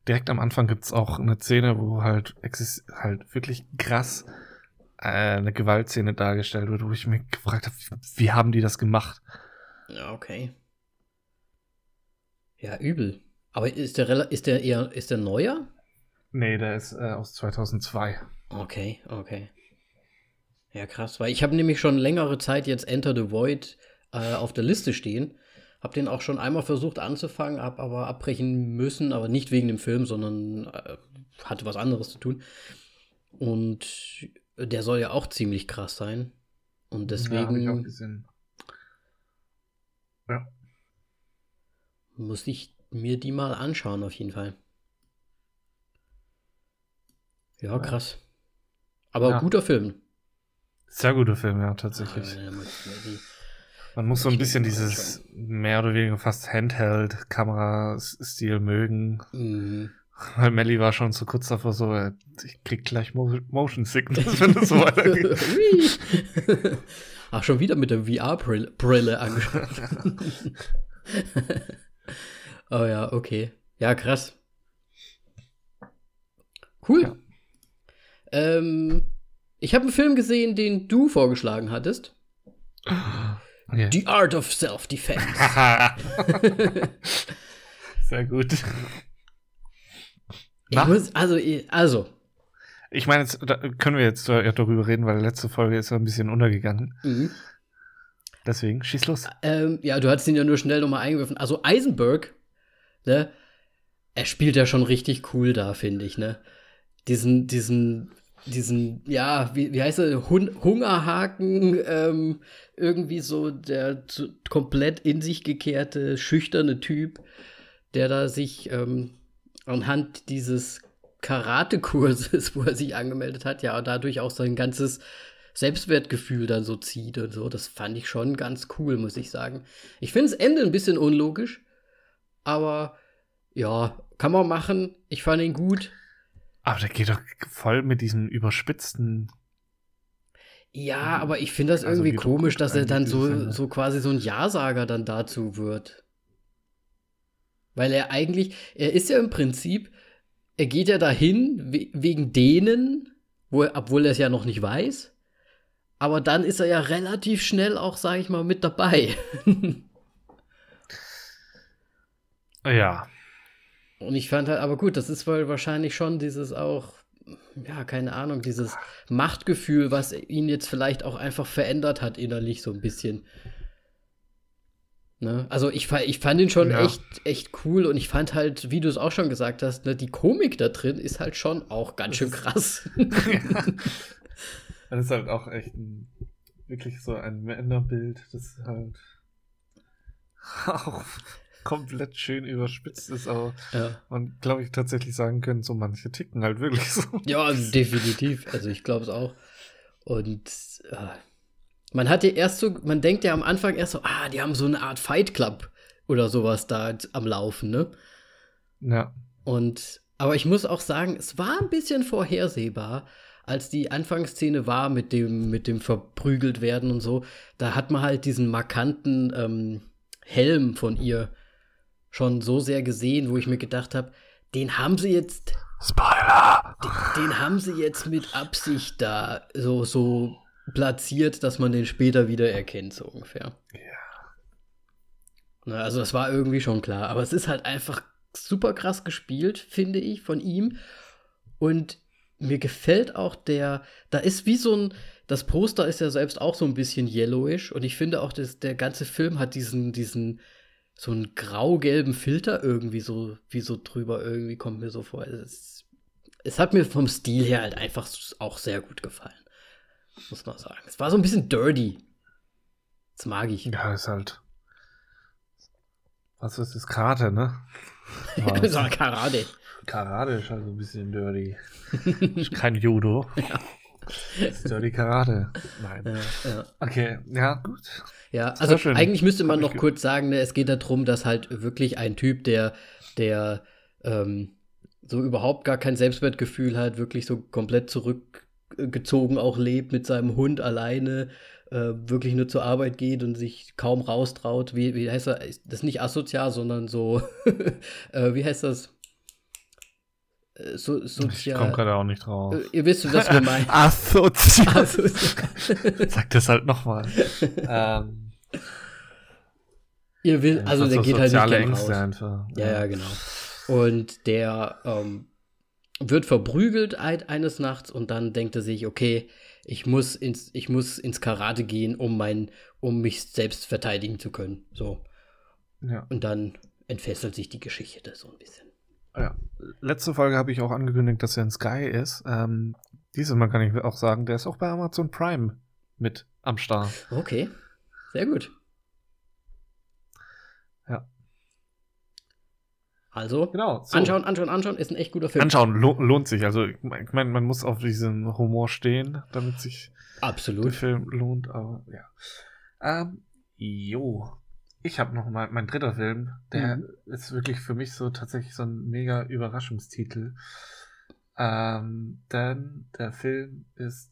direkt am Anfang gibt's auch eine Szene, wo halt, halt wirklich krass äh, eine Gewaltszene dargestellt wird, wo ich mich gefragt habe, wie haben die das gemacht? Ja, okay. Ja, übel. Aber ist der, ist der eher, ist der neuer? Nee, der ist äh, aus 2002. Okay, okay. Ja, krass, weil ich habe nämlich schon längere Zeit jetzt Enter the Void äh, auf der Liste stehen hab den auch schon einmal versucht anzufangen, hab aber abbrechen müssen, aber nicht wegen dem Film, sondern äh, hatte was anderes zu tun. Und der soll ja auch ziemlich krass sein. Und deswegen. Ja, ich auch. Ja. Muss ich mir die mal anschauen, auf jeden Fall. Ja, krass. Aber ja. guter Film. Sehr guter Film, ja, tatsächlich. Ja, Man muss so ein bisschen dieses mehr oder weniger fast Handheld-Kamerastil mögen. Mhm. Weil Melly war schon so kurz davor so, äh, ich krieg gleich Motion Sickness, wenn es so weitergeht. (laughs) Ach, schon wieder mit der VR-Brille angeschaut. (laughs) oh ja, okay. Ja, krass. Cool. Ja. Ähm, ich habe einen Film gesehen, den du vorgeschlagen hattest. (laughs) Okay. The Art of Self-Defense. (laughs) (laughs) Sehr gut. Ich muss, also, also. Ich meine, jetzt können wir jetzt darüber reden, weil letzte Folge ist ja ein bisschen untergegangen. Mhm. Deswegen, schieß los. Ähm, ja, du hattest ihn ja nur schnell nochmal eingeworfen. Also Eisenberg, ne, er spielt ja schon richtig cool da, finde ich, ne? Diesen, diesen, diesen, ja, wie, wie heißt er, Hun Hungerhaken, ähm, irgendwie so der zu, komplett in sich gekehrte, schüchterne Typ, der da sich ähm, anhand dieses Karate-Kurses, (laughs) wo er sich angemeldet hat, ja, dadurch auch sein ganzes Selbstwertgefühl dann so zieht und so. Das fand ich schon ganz cool, muss ich sagen. Ich finde das Ende ein bisschen unlogisch, aber ja, kann man machen. Ich fand ihn gut. Aber der geht doch voll mit diesem überspitzten. Ja, aber ich finde das also irgendwie komisch, dass er dann so, so quasi so ein Ja-Sager dann dazu wird. Weil er eigentlich, er ist ja im Prinzip, er geht ja dahin we wegen denen, wo er, obwohl er es ja noch nicht weiß. Aber dann ist er ja relativ schnell auch, sage ich mal, mit dabei. (laughs) ja. Und ich fand halt, aber gut, das ist wohl wahrscheinlich schon dieses auch, ja, keine Ahnung, dieses Machtgefühl, was ihn jetzt vielleicht auch einfach verändert hat innerlich so ein bisschen. Ne? Also ich, ich fand ihn schon ja. echt, echt cool und ich fand halt, wie du es auch schon gesagt hast, ne, die Komik da drin ist halt schon auch ganz schön krass. ja. (laughs) Das ist halt auch echt ein, wirklich so ein Männerbild, das halt (laughs) auch komplett schön überspitzt ist, aber ja. man, glaube ich, tatsächlich sagen können, so manche ticken halt wirklich so. Ja, also definitiv. Also ich glaube es auch. Und äh, man hat ja erst so, man denkt ja am Anfang erst so, ah, die haben so eine Art Fight Club oder sowas da am Laufen, ne? Ja. Und, aber ich muss auch sagen, es war ein bisschen vorhersehbar, als die Anfangsszene war mit dem, mit dem verprügelt werden und so. Da hat man halt diesen markanten ähm, Helm von ihr schon so sehr gesehen, wo ich mir gedacht habe, den haben sie jetzt. Spoiler! Den, den, haben sie jetzt mit Absicht da so, so platziert, dass man den später wieder erkennt, so ungefähr. Ja. also das war irgendwie schon klar. Aber es ist halt einfach super krass gespielt, finde ich, von ihm. Und mir gefällt auch der, da ist wie so ein, das Poster ist ja selbst auch so ein bisschen yellowish und ich finde auch, dass der ganze Film hat diesen, diesen, so einen grau-gelben Filter irgendwie so, wie so drüber irgendwie kommt mir so vor. Es, es hat mir vom Stil her halt einfach auch sehr gut gefallen muss man sagen. Es war so ein bisschen dirty. Das mag ich. Ja, ist halt. Was ist das? Karate, ne? (laughs) so Karate. Karate ist halt so ein bisschen dirty. (laughs) ist kein Judo. Ja. Das ist dirty Karate. Nein. Ja, ja. Okay, ja, gut. Ja, also eigentlich müsste man noch kurz sagen, ne, es geht darum, dass halt wirklich ein Typ, der, der ähm, so überhaupt gar kein Selbstwertgefühl hat, wirklich so komplett zurück gezogen auch lebt mit seinem Hund alleine, äh, wirklich nur zur Arbeit geht und sich kaum raustraut. Wie, wie heißt das? Das ist nicht asozial, sondern so, (laughs) äh, wie heißt das? Äh, so, sozial. Ich komme gerade auch nicht drauf. Äh, ihr wisst, was wir (laughs) meinen. asozial. asozial. Sag das halt nochmal. ähm. Ihr will, also der geht halt nicht gern raus. Einfach. Ja, ja, genau. Und der ähm, wird verprügelt eines Nachts und dann denkt er sich, okay, ich muss ins, ich muss ins Karate gehen, um mein, um mich selbst verteidigen zu können. So. Ja. Und dann entfesselt sich die Geschichte so ein bisschen. Ja. Letzte Folge habe ich auch angekündigt, dass er in Sky ist. Ähm, dieses Mal kann ich auch sagen, der ist auch bei Amazon Prime mit am Start. Okay, sehr gut. Ja. Also, Genau. so. anschauen, anschauen, anschauen, ist ein echt guter Film. Anschauen lo lohnt sich. Also ich meine, man muss auf diesen Humor stehen, damit sich der Absolut. Film lohnt. Aber ja. Ähm, jo. Ich habe noch mal mein dritter Film. Der Mhm. ist wirklich für mich so tatsächlich so ein mega Überraschungstitel. Ähm, denn der Film ist,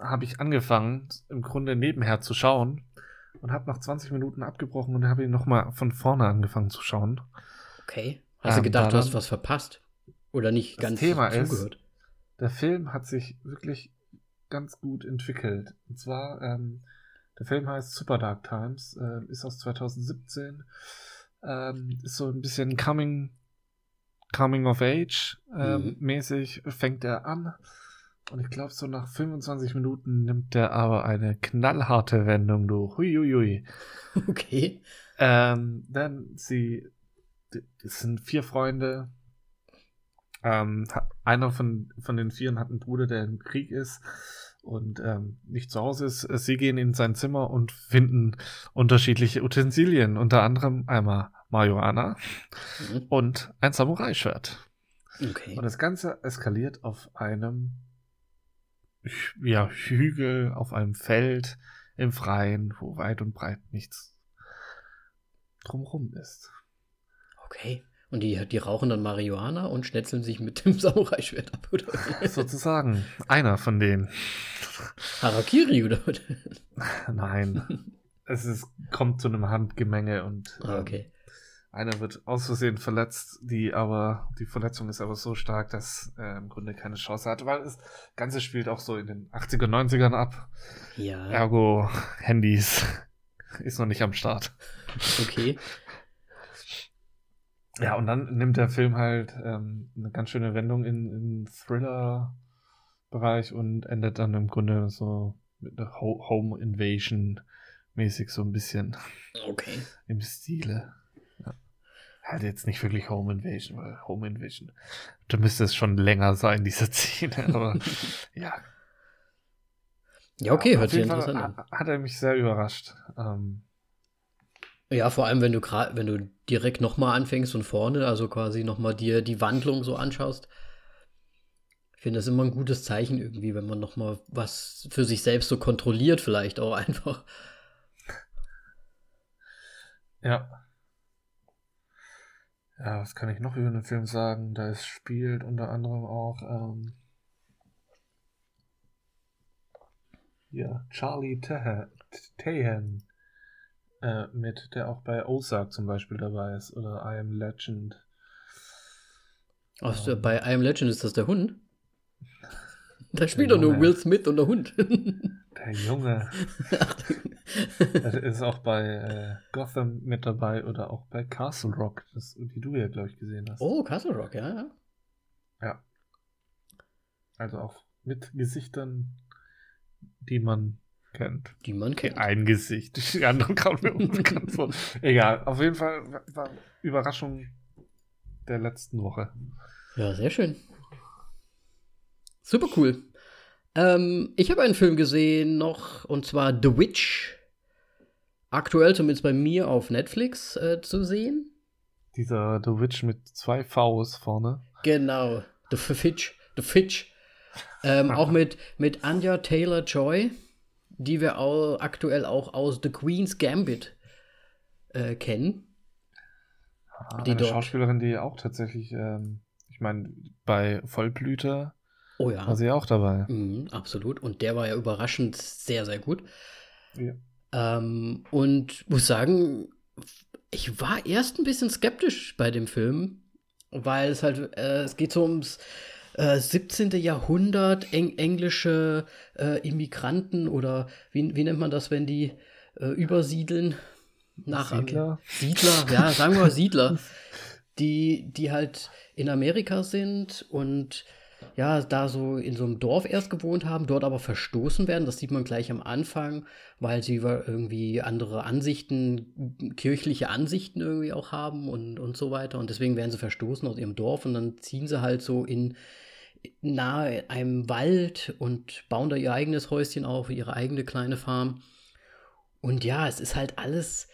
habe ich angefangen, im Grunde nebenher zu schauen und habe nach 20 Minuten abgebrochen und habe ihn noch mal von vorne angefangen zu schauen. Okay. Hast du Ähm, gedacht, du hast was verpasst? Oder nicht Das ganz Thema ist- zugehört? der Film hat sich wirklich ganz gut entwickelt. Und zwar, ähm, der Film heißt Super Dark Times, äh, ist aus 2017, ähm, ist so ein bisschen Coming, Coming of Age ähm, Mhm. mäßig, fängt er an. Und ich glaube, so nach 25 Minuten nimmt er aber eine knallharte Wendung durch. Huiuiui. (laughs) Okay. Ähm, denn sie, es sind vier Freunde. Ähm, einer von, von den Vieren hat einen Bruder, der im Krieg ist und ähm, nicht zu Hause ist. Sie gehen in sein Zimmer und finden unterschiedliche Utensilien, unter anderem einmal Marihuana Mhm. und ein Samurai-Schwert. Okay. Und das Ganze eskaliert auf einem Hü- ja, Hügel, auf einem Feld im Freien, wo weit und breit nichts drumherum ist. Okay. Und die, die rauchen dann Marihuana und schnetzeln sich mit dem (laughs) Samurai-Schwert ab, oder? Sozusagen einer von denen. Harakiri, oder? (laughs) Nein. Es ist, kommt zu einem Handgemenge und Ah, ähm, okay. einer wird aus Versehen verletzt, die aber, die Verletzung ist aber so stark, dass er im Grunde keine Chance hat, weil das Ganze spielt auch so in den 80er, 90ern ab. Ja, Ergo, Handys (laughs) ist noch nicht am Start. okay. Ja, und dann nimmt der Film halt ähm, eine ganz schöne Wendung in, in Thriller-Bereich und endet dann im Grunde so mit einer Ho Home Invasion mäßig so ein bisschen Okay. (laughs) im Stile. Ja. Halt jetzt nicht wirklich Home Invasion, weil Home Invasion, da müsste es schon länger sein, diese (laughs) Szene, aber (laughs) ja. Ja, okay, Auf hört sich interessant an. ha- Hat er mich sehr überrascht. Ähm, Ja, vor allem, wenn du gerade, wenn du direkt nochmal anfängst von vorne, also quasi nochmal dir die Wandlung so anschaust. Ich finde das immer ein gutes Zeichen irgendwie, wenn man nochmal was für sich selbst so kontrolliert, vielleicht auch (laughs) einfach. Ja. Ja, was kann ich noch über den Film sagen? Da es spielt unter anderem auch ähm, ja, Charlie Tahan äh, mit, der auch bei Ozark zum Beispiel dabei ist oder I Am Legend. Ach, Ähm. bei I Am Legend ist das der Hund? (laughs) Da spielt doch nur. Will Smith und der Hund. (laughs) Der Junge. (laughs) Er ist auch bei äh, Gotham mit dabei oder auch bei Castle Rock, das, die du ja, glaube ich, gesehen hast. oh, Castle Rock, ja, ja. Ja. Also auch mit Gesichtern, die man kennt. Die man kennt. Ein Gesicht, (laughs) die anderen kamen mir unbekannt (laughs) vor. Egal, auf jeden Fall war- war Überraschung der letzten Woche. Ja, sehr schön. Super cool. Ähm, ich habe einen Film gesehen noch, und zwar The Witch. Aktuell zumindest bei mir auf Netflix äh, zu sehen. Dieser The Witch mit zwei Vs vorne. Genau. The Fitch. The Fitch. Ähm, (laughs) auch mit, mit Anja Taylor Joy, die wir auch aktuell auch aus The Queen's Gambit äh, kennen. Ah, Die eine Schauspielerin, die auch tatsächlich, ähm, ich meine, bei Vollblüter Oh ja. war sie auch dabei. Mhm, absolut. Und der war ja überraschend sehr, sehr gut. Ja. Ähm, und muss sagen, ich war erst ein bisschen skeptisch bei dem Film, weil es halt, äh, es geht so ums äh, 17. Jahrhundert, eng englische äh, Immigranten oder wie, wie nennt man das, wenn die äh, übersiedeln? Nach Siedler? Siedler, ja, sagen wir mal (laughs) Siedler, die, die halt in Amerika sind und ja, da so in so einem Dorf erst gewohnt haben, dort aber verstoßen werden. Das sieht man gleich am Anfang, weil sie irgendwie andere Ansichten, kirchliche Ansichten irgendwie auch haben und, und so weiter. Und deswegen werden sie verstoßen aus ihrem Dorf und dann ziehen sie halt so in nahe einem Wald und bauen da ihr eigenes Häuschen auf, ihre eigene kleine Farm. Und ja, es ist halt alles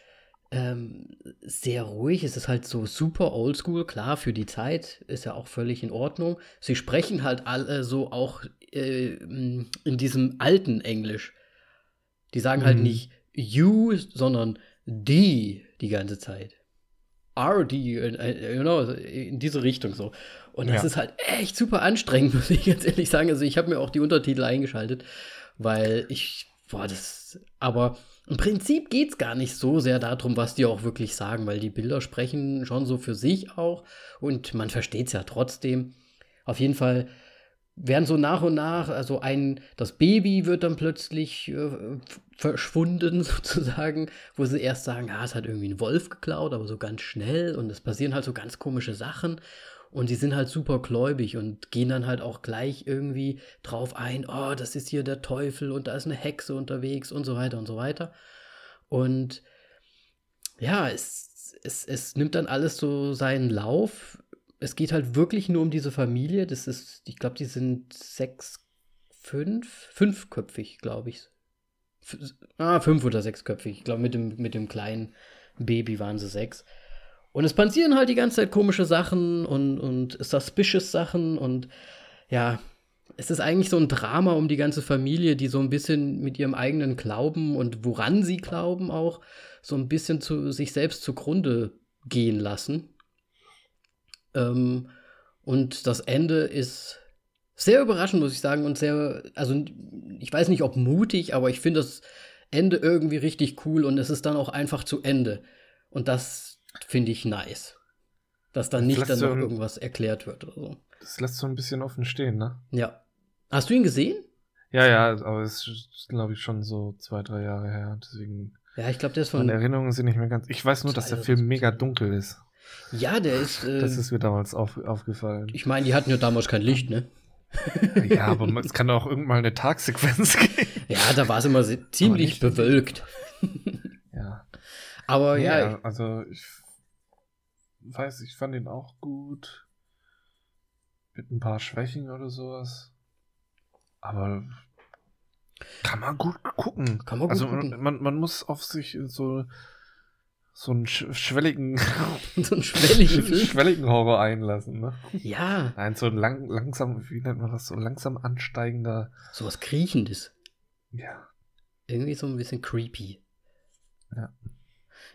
ähm, sehr ruhig. Es ist halt so super oldschool, klar, für die Zeit ist ja auch völlig in Ordnung. Sie sprechen halt alle so auch äh, in diesem alten Englisch. Die sagen halt mhm. halt nicht you, sondern die die ganze Zeit. RD, äh, you know, in diese Richtung so. Und das ja. ist halt echt super anstrengend, (laughs) muss ich ganz ehrlich sagen. Also ich habe mir auch die Untertitel eingeschaltet, weil ich, boah, das, aber im Prinzip geht es gar nicht so sehr darum, was die auch wirklich sagen, weil die Bilder sprechen schon so für sich auch und man versteht es ja trotzdem. Auf jeden Fall werden so nach und nach, also ein, das Baby wird dann plötzlich äh, verschwunden (laughs) sozusagen, wo sie erst sagen, ah, es hat irgendwie ein Wolf geklaut, aber so ganz schnell und es passieren halt so ganz komische Sachen und die sind halt super gläubig und gehen dann halt auch gleich irgendwie drauf ein, oh, das ist hier der Teufel und da ist eine Hexe unterwegs und so weiter und so weiter. Und ja, es, es, es nimmt dann alles so seinen Lauf. Es geht halt wirklich nur um diese Familie. Das ist, ich glaube, die sind sechs, fünf, fünfköpfig, glaube ich. F ah, fünf oder sechsköpfig. Ich glaube, mit dem, mit dem kleinen Baby waren sie sechs. Und es passieren halt die ganze Zeit komische Sachen und, und suspicious Sachen und ja, es ist eigentlich so ein Drama um die ganze Familie, die so ein bisschen mit ihrem eigenen Glauben und woran sie glauben auch so ein bisschen zu sich selbst zugrunde gehen lassen. Ähm, und das Ende ist sehr überraschend, muss ich sagen, und sehr, also ich weiß nicht, ob mutig, aber ich finde das Ende irgendwie richtig cool und es ist dann auch einfach zu Ende. Und das finde ich nice. Dass dann nicht dann noch ein, irgendwas erklärt wird oder so. Das lässt so ein bisschen offen stehen, ne? Ja. Hast du ihn gesehen? Ja, ja, aber es ist, glaube ich, schon so zwei, drei Jahre her. Deswegen. Ja, ich glaube, der ist von. Meine Erinnerungen sind nicht mehr ganz. Ich weiß nur, dass der Film mega dunkel ist. Ja, der ist. (laughs) Äh, das ist mir damals auf, aufgefallen. Ich meine, die hatten ja damals kein Licht, ne? ja, aber es kann auch irgendwann eine Tagsequenz geben. (laughs) Ja, da war es immer ziemlich bewölkt. (laughs) ja. Aber ja. ja also ich weiß, ich fand ihn auch gut. Mit ein paar Schwächen oder sowas. Aber kann man gut gucken. Kann man gut also gucken. Man, man muss auf sich so so einen schwelligen (laughs) so einen schwelligen, (laughs) schwelligen Horror einlassen, ne? Ja. Nein, so ein lang, langsam, wie nennt man das, so langsam ansteigender. So was Kriechendes. Ja. Irgendwie so ein bisschen creepy. Ja.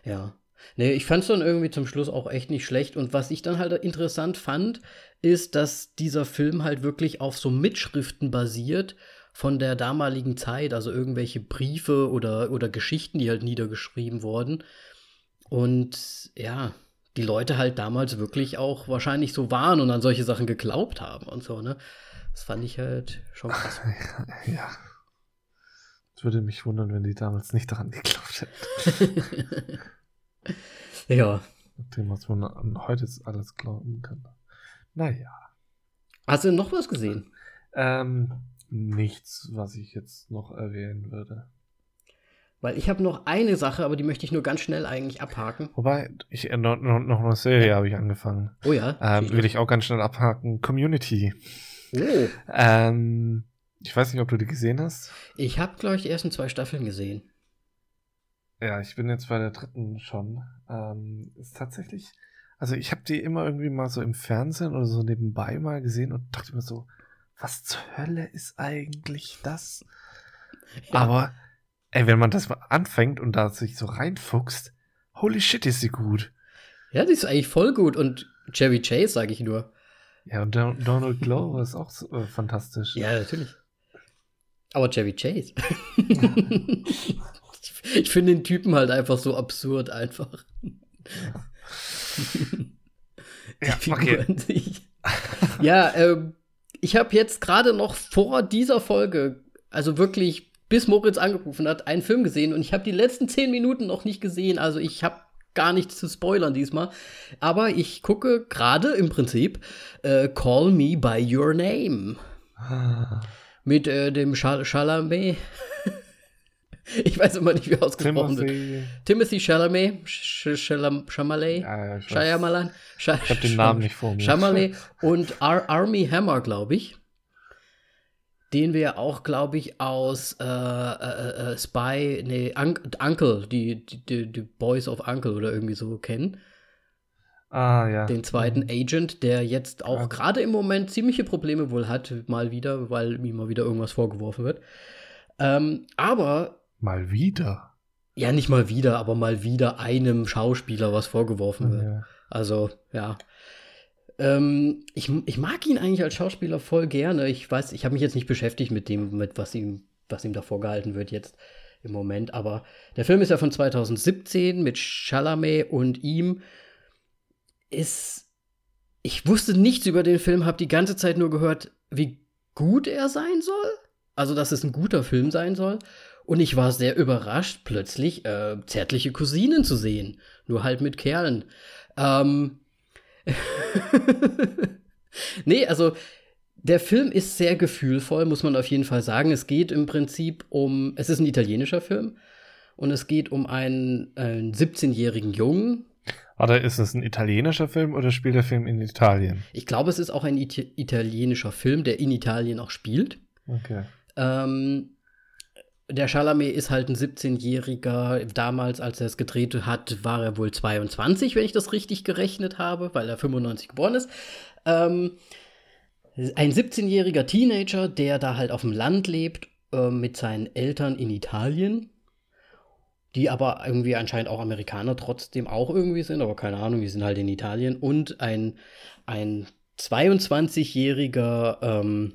Ja. Nee, ich fand es dann irgendwie zum Schluss auch echt nicht schlecht. Und was ich dann halt interessant fand, ist, dass dieser Film halt wirklich auf so Mitschriften basiert von der damaligen Zeit, also irgendwelche Briefe oder, oder Geschichten, die halt niedergeschrieben wurden. Und ja, die Leute halt damals wirklich auch wahrscheinlich so waren und an solche Sachen geglaubt haben und so, ne? Das fand ich halt schon (laughs) krass. ja. Es würde mich wundern, wenn die damals nicht daran geglaubt hätten. (laughs) Ja. Dem, was man an heute alles glauben kann. Naja. Hast du noch was gesehen? Ähm, nichts, was ich jetzt noch erwähnen würde. Weil ich habe noch eine Sache, aber die möchte ich nur ganz schnell eigentlich abhaken. Wobei, ich, äh, noch, noch eine Serie habe ich angefangen. Oh ja. Ähm, will ich auch ganz schnell abhaken. Community. Oh. Ähm, ich weiß nicht, ob du die gesehen hast. Ich habe, glaube ich, die ersten zwei Staffeln gesehen. Ja, ich bin jetzt bei der dritten schon. Ähm, ist tatsächlich, also ich habe die immer irgendwie mal so im Fernsehen oder so nebenbei mal gesehen und dachte mir so, was zur Hölle ist eigentlich das? Ja. Aber, ey, wenn man das mal anfängt und da sich so reinfuchst, holy shit, ist sie gut. Ja, die ist eigentlich voll gut und Chevy Chase, sage ich nur. Ja, und Donald Glover ist auch so, äh, fantastisch. Ja, natürlich. Aber Chevy Chase. (laughs) (laughs) ich finde den Typen halt einfach so absurd einfach. Ja, (laughs) ja okay. ja ähm, ich habe jetzt gerade noch vor dieser Folge, also wirklich bis Moritz angerufen hat, einen Film gesehen und ich habe die letzten zehn Minuten noch nicht gesehen. Also ich habe gar nichts zu spoilern diesmal. Aber ich gucke gerade im Prinzip äh, Call Me By Your Name. Mit äh, dem Chal Chalamet. (laughs) (laughs) ich weiß immer nicht, wie ausgesprochen Timothy. wird. Timothy Chalamet. Ch Chalam Chalamet. Ja, ich. Shyamalan. Ich habe den Namen nicht vor mir. Chalamet (laughs) und Ar Army Hammer, glaube ich. Den wir auch, glaube ich, aus äh, äh, äh, Spy, nee, Un Uncle, die, die, die, die Boys of Uncle oder irgendwie so kennen. Ah, ja. Den zweiten Agent, der jetzt auch Ja. gerade im Moment ziemliche Probleme wohl hat, mal wieder, weil ihm mal wieder irgendwas vorgeworfen wird. Ähm, aber, Mal wieder. ja, nicht mal wieder, aber mal wieder einem Schauspieler was vorgeworfen wird. Ja. Also, ja. Ähm, ich, ich mag ihn eigentlich als Schauspieler voll gerne. Ich weiß, ich habe mich jetzt nicht beschäftigt mit dem, mit was ihm, was ihm da vorgehalten wird jetzt im Moment. Aber der Film ist ja von 2017 mit Chalamet und ihm. Ist. Ich wusste nichts über den Film, habe die ganze Zeit nur gehört, wie gut er sein soll. Also, dass es ein guter Film sein soll. Und ich war sehr überrascht, plötzlich äh, zärtliche Cousinen zu sehen. Nur halt mit Kerlen. Ähm. (laughs) nee, also der Film ist sehr gefühlvoll, muss man auf jeden Fall sagen. Es geht im Prinzip um, es ist ein italienischer Film und es geht um einen, einen 17-jährigen Jungen. Oder ist es ein italienischer Film oder spielt der Film in Italien? Ich glaube, es ist auch ein Ita italienischer Film, der in Italien auch spielt. Okay. Ähm, der Chalamet ist halt ein 17-Jähriger. Damals, als er es gedreht hat, war er wohl 22, wenn ich das richtig gerechnet habe, weil er 95 geboren ist. Ähm, ein 17-jähriger Teenager, der da halt auf dem Land lebt, äh, mit seinen Eltern in Italien, die aber irgendwie anscheinend auch Amerikaner trotzdem auch irgendwie sind, aber keine Ahnung, die sind halt in Italien. Und ein, ein 22-jähriger ähm,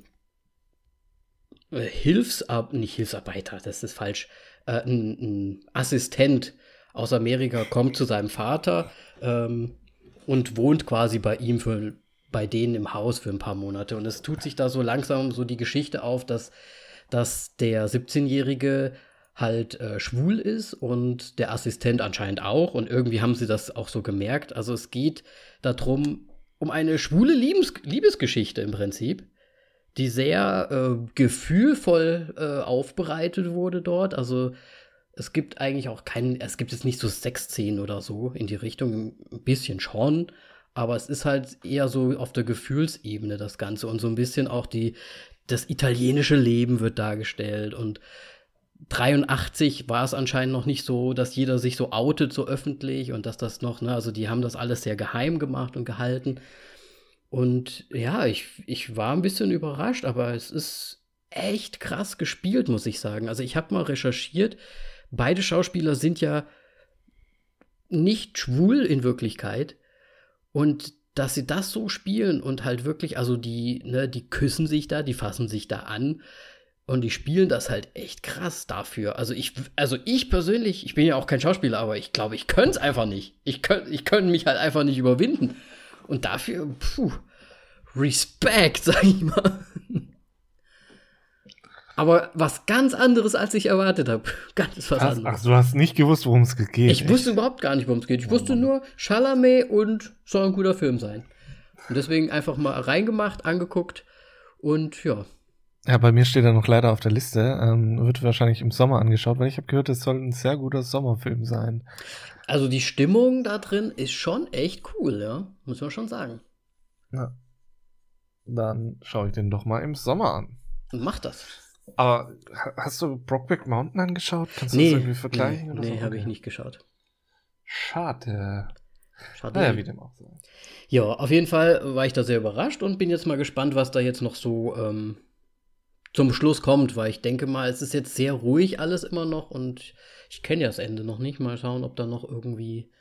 äh, Hilfsar nicht Hilfsarbeiter, das ist falsch, äh, ein, ein Assistent aus Amerika kommt zu seinem Vater ähm, und wohnt quasi bei ihm für bei denen im Haus für ein paar Monate. Und es tut sich da so langsam so die Geschichte auf, dass, dass der 17-Jährige halt äh, schwul ist und der Assistent anscheinend auch. Und irgendwie haben sie das auch so gemerkt. Also es geht darum, um eine schwule Liebes Liebesgeschichte im Prinzip die sehr äh, gefühlvoll äh, aufbereitet wurde dort. Also es gibt eigentlich auch keinen, es gibt jetzt nicht so Sexszenen oder so in die Richtung, ein bisschen schon, aber es ist halt eher so auf der Gefühlsebene das Ganze und so ein bisschen auch die, das italienische Leben wird dargestellt und 83 war es anscheinend noch nicht so, dass jeder sich so outet, so öffentlich und dass das noch, ne, also die haben das alles sehr geheim gemacht und gehalten. Und ja, ich, ich war ein bisschen überrascht, aber es ist echt krass gespielt, muss ich sagen. Also ich habe mal recherchiert, beide Schauspieler sind ja nicht schwul in Wirklichkeit. Und dass sie das so spielen und halt wirklich, also die, ne, die küssen sich da, die fassen sich da an und die spielen das halt echt krass dafür. Also ich, also ich persönlich, ich bin ja auch kein Schauspieler, aber ich glaube, ich könnte es einfach nicht. Ich könnte ich könnt mich halt einfach nicht überwinden. Und dafür, puh, Respekt, (laughs) sag ich mal. Aber was ganz anderes, als ich erwartet habe. (laughs) Ganz was anderes. Ach, du hast nicht gewusst, worum es geht. Ich wusste überhaupt gar nicht, worum es geht. Ich wusste nur, Chalamet und soll ein guter Film sein. Und deswegen einfach mal reingemacht, angeguckt und ja. Ja, bei mir steht er noch leider auf der Liste. Ähm, wird wahrscheinlich im Sommer angeschaut, weil ich habe gehört, es soll ein sehr guter Sommerfilm sein. Also die Stimmung da drin ist schon echt cool, ja. Muss man schon sagen. Ja. Dann schaue ich den doch mal im Sommer an. Und macht das. Aber ha- hast du Brockback Mountain angeschaut? Kannst du Nee, das irgendwie vergleichen? nee, oder nee so? habe ich nicht geschaut. Schade. Schade. Naja, wie dem auch sei. Ja, auf jeden Fall war ich da sehr überrascht und bin jetzt mal gespannt, was da jetzt noch so ähm, zum Schluss kommt, weil ich denke mal, es ist jetzt sehr ruhig alles immer noch und ich kenne ja das Ende noch nicht. Mal schauen, ob da noch irgendwie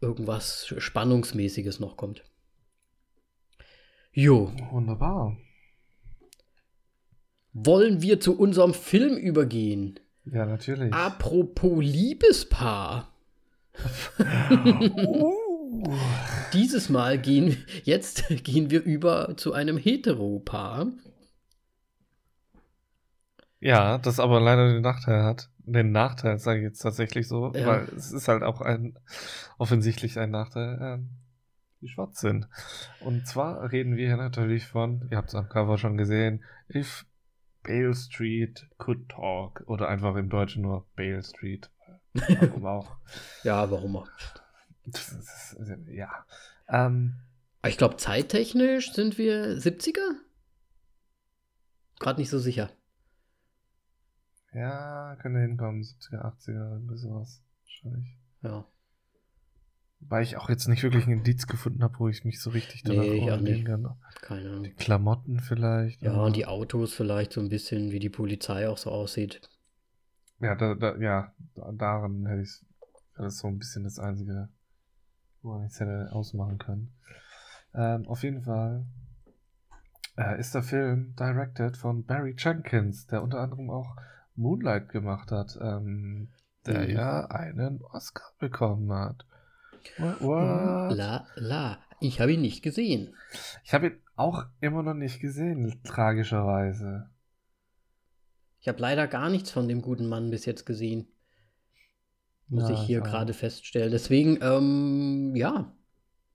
irgendwas Spannungsmäßiges noch kommt. Jo, Wunderbar. wollen wir zu unserem Film übergehen? Ja, natürlich. Apropos Liebespaar. Uh. (laughs) Dieses Mal gehen, jetzt gehen wir über zu einem Heteropaar. Ja, das aber leider den Nachteil hat, den Nachteil, sage ich jetzt tatsächlich so, Ja. weil es ist halt auch ein offensichtlich ein Nachteil, ähm, die schwarz sind. Und zwar reden wir hier natürlich von, ihr habt es am Cover schon gesehen, If Bale Street Could Talk oder einfach im Deutschen nur Bale Street. Warum (laughs) auch? Ja, warum auch? Ist, ja. Ähm, Ich glaube, zeittechnisch sind wir 70er? Gerade nicht so sicher. Ja, könnte hinkommen, 70er, 80er, irgendwie sowas. Wahrscheinlich. Ja. Weil ich auch jetzt nicht wirklich ein Indiz gefunden habe, wo ich mich so richtig danach Nee, ich auch nicht. kann. Keine Ahnung. Die Klamotten vielleicht. Ja, und die Autos vielleicht so ein bisschen, wie die Polizei auch so aussieht. Ja, da, da, ja, da- daran hätte ich das ist so ein bisschen das Einzige, wo man nichts hätte ausmachen können. Ähm, auf jeden Fall äh, ist der Film directed von Barry Jenkins, der unter anderem auch Moonlight gemacht hat, ähm, der Mhm. ja einen Oscar bekommen hat. What? what? La, la. Ich habe ihn nicht gesehen. Ich habe ihn auch immer noch nicht gesehen, tragischerweise. Ich habe leider gar nichts von dem guten Mann bis jetzt gesehen. Muss Ja, ich hier gerade feststellen. Deswegen, ähm, ja,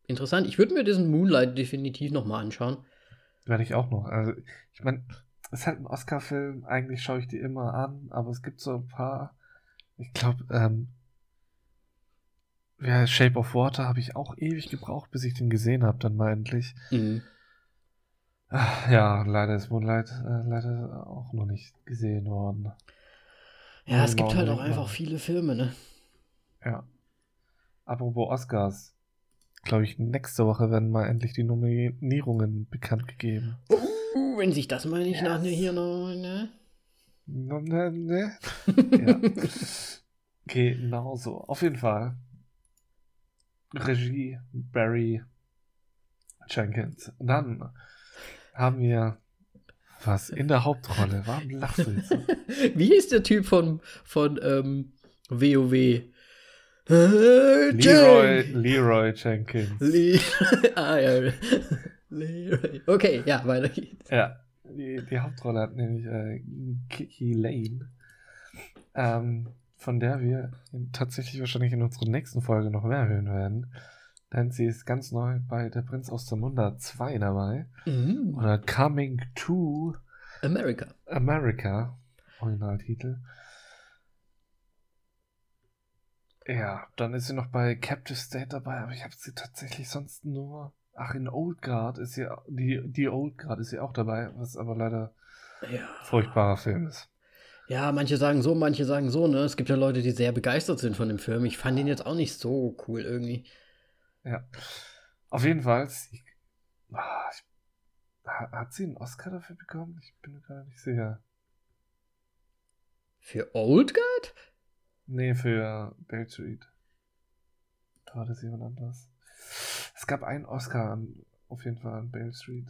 interessant. Ich würde mir diesen Moonlight definitiv nochmal anschauen. Werde ich auch noch. Also, ich meine, ist halt ein Oscar-Film. Eigentlich schaue ich die immer an, aber es gibt so ein paar. Ich glaube, ähm, ja, Shape of Water habe ich auch ewig gebraucht, bis ich den gesehen habe, dann mal endlich. Mhm. Ah, Ja, leider ist Moonlight äh, leider auch noch nicht gesehen worden. Ja, es gibt halt auch einfach viele Filme, ne? Ja. Apropos Oscars. Glaube ich, nächste Woche werden mal endlich die Nominierungen bekannt gegeben. Uh, wenn sich das mal nicht Yes. nach ne, hier noch, ne? No, ne, ne? (laughs) Ja. Genau so. Auf jeden Fall. Regie Barry Jenkins. Und dann haben wir was in der Hauptrolle. Warum lachst du jetzt? (laughs) Wie ist der Typ von, von ähm, WoW? Äh, Leroy. Leroy Jenkins. Le (laughs) ah, ja. Leroy. Okay, ja, weiter geht's. Ja, die, die Hauptrolle hat nämlich äh, Kiki Lane, ähm, von der wir tatsächlich wahrscheinlich in unserer nächsten Folge noch mehr hören werden. Denn sie ist ganz neu bei Der Prinz aus Zamunda 2 dabei. Mhm. Oder Coming to America. America, Originaltitel. Ja, dann ist sie noch bei Captive State dabei, aber ich habe sie tatsächlich sonst nur. Ach, in Old Guard ist sie, die, die Old Guard ist sie auch dabei, was aber leider Ja. furchtbarer Film ist. Ja, manche sagen so, manche sagen so, ne? Es gibt ja Leute, die sehr begeistert sind von dem Film. Ich fand ihn jetzt auch nicht so cool irgendwie. Ja. Auf jeden Fall, sie, ah, ich, ha- hat sie einen Oscar dafür bekommen? Ich bin mir gerade nicht sicher. Für Old Guard? Nee, für Bale Street. Da war das jemand anderes. Es gab einen Oscar an, auf jeden Fall an Bale Street.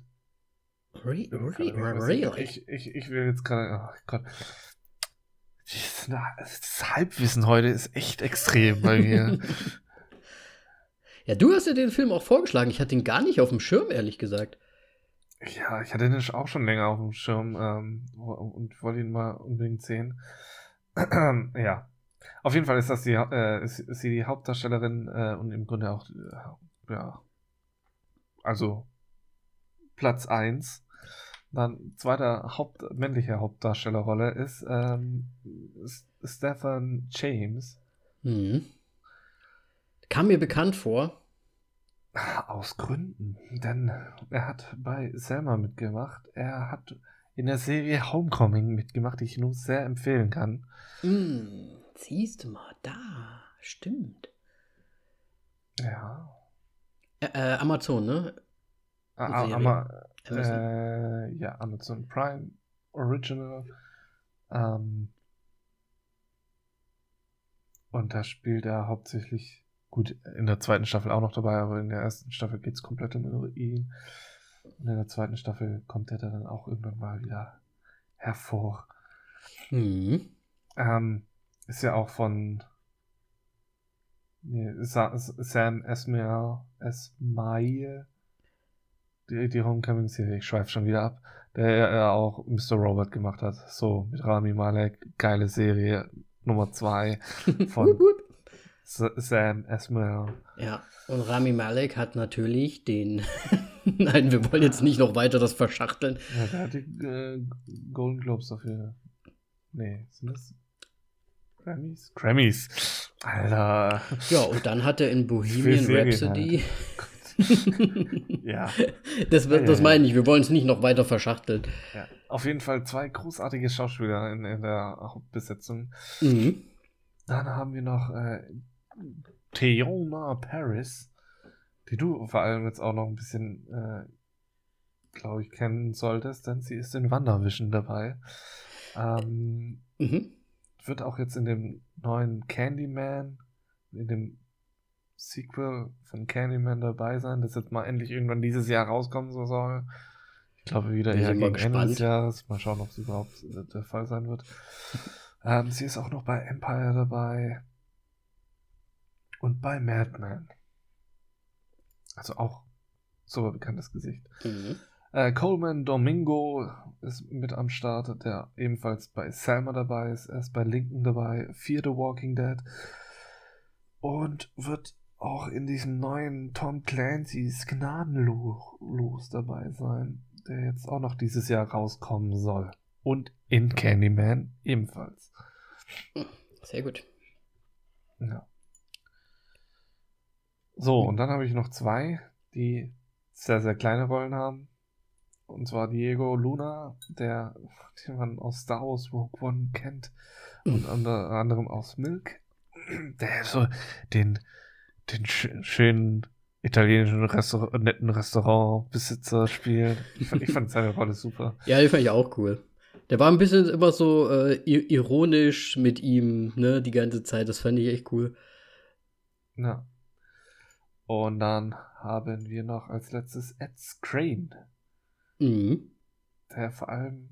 Re really? Ich, ich, ich will jetzt gerade. Oh Gott. Das Halbwissen heute ist echt extrem bei mir. (laughs) Ja, du hast ja den Film auch vorgeschlagen. Ich hatte ihn gar nicht auf dem Schirm, ehrlich gesagt. ja, ich hatte den auch schon länger auf dem Schirm ähm, und wollte ihn mal unbedingt sehen. (clears throat) ja. Auf jeden Fall ist das die, äh, ist, ist sie die Hauptdarstellerin äh, und im Grunde auch, äh, ja, also Platz 1. Dann zweiter Haupt, männliche Hauptdarstellerrolle ist ähm, Stephen James. Hm. Kam mir bekannt vor. Aus Gründen, denn er hat bei Selma mitgemacht. Er hat in der Serie Homecoming mitgemacht, die ich nur sehr empfehlen kann. Hm. Siehst du mal, da. Stimmt. Ja. Äh, Amazon, ne? A Serie. aber, Amazon. äh, ja, Amazon Prime Original. Ähm, und da spielt er hauptsächlich, gut, in der zweiten Staffel auch noch dabei, aber in der ersten Staffel geht es komplett um ihn. Und in der zweiten Staffel kommt er dann auch irgendwann mal wieder hervor. Hm. Ähm, ist ja auch von nee, Sa Sam Esmail, Esmail die, die Homecoming-Serie, ich schweife schon wieder ab, der ja auch Mr. Robot gemacht hat. So, mit Rami Malek, geile Serie, Nummer zwei (laughs) von Sam Esmail. Ja, und Rami Malek hat natürlich den. (laughs) Nein, wir wollen jetzt nicht noch weiter das verschachteln. Ja, der hat die äh, Golden Globes dafür. Nee, sind das Grammys? Grammys. Alter. Ja, und dann hat er in Bohemian Rhapsody. Halt. ja. (laughs) Das, das meine ich, wir wollen es nicht noch weiter verschachteln. Ja. Auf jeden Fall zwei großartige Schauspieler in, in der Hauptbesetzung. Mhm. Dann haben wir noch äh, Theona Paris, die du vor allem jetzt auch noch ein bisschen, äh, glaube ich, kennen solltest, denn sie ist in Wandervision dabei. Ähm, mhm. Wird auch jetzt in dem neuen Candyman, in dem Sequel von Candyman dabei sein, das jetzt mal endlich irgendwann dieses Jahr rauskommen soll. Ich glaube wieder eher gegen Ende des Jahres. Mal schauen, ob es überhaupt der Fall sein wird. (laughs) ähm, sie ist auch noch bei Empire dabei. Und bei Madman. Also auch super bekanntes Gesicht. Mhm. Äh, Coleman Domingo ist mit am Start, der ebenfalls bei Selma dabei ist. Er ist bei Lincoln dabei, Fear the Walking Dead. Und wird auch in diesem neuen Tom Clancy's Gnadenlos dabei sein, der jetzt auch noch dieses Jahr rauskommen soll. Und in Candyman ebenfalls. Sehr gut. Ja. So, und dann habe ich noch zwei, die sehr, sehr kleine Rollen haben. Und zwar Diego Luna, der, (laughs) den man aus Star Wars Rogue One kennt. Und unter anderem aus Milk. (clears throat) Der so den den sch schönen italienischen Restaur netten Restaurantbesitzer spielt. Ich fand, ich fand seine Rolle super. (laughs) Ja, die fand ich auch cool. Der war ein bisschen immer so äh, ironisch mit ihm, ne, die ganze Zeit. Das fand ich echt cool. Ja. Und dann haben wir noch als letztes Ed Crane. Mhm. Der vor allem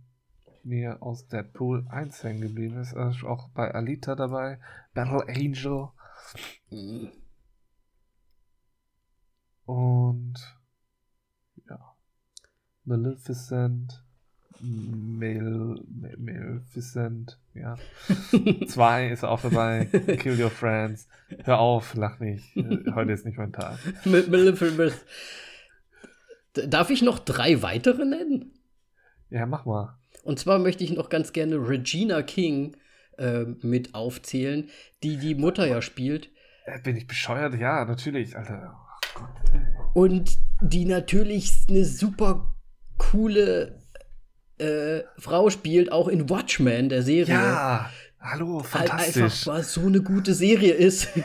mir aus Deadpool 1 hängen geblieben ist. Er ist auch bei Alita dabei, Battle Angel. Mhm. Und ja. Maleficent. Mal, Maleficent, ja. (laughs) Zwei ist auch dabei. Kill Your Friends. Hör auf, lach nicht. Heute ist nicht mein Tag. (laughs) Maleficent. Darf ich noch drei weitere nennen? Ja, mach mal. Und zwar möchte ich noch ganz gerne Regina King äh, mit aufzählen, die die Mutter ja spielt. Äh, bin ich bescheuert? Ja, natürlich, Alter. Und die natürlich eine super coole äh, Frau spielt, auch in Watchmen, der Serie. Ja, hallo, fantastisch. Halt einfach, was so eine gute Serie ist. (laughs)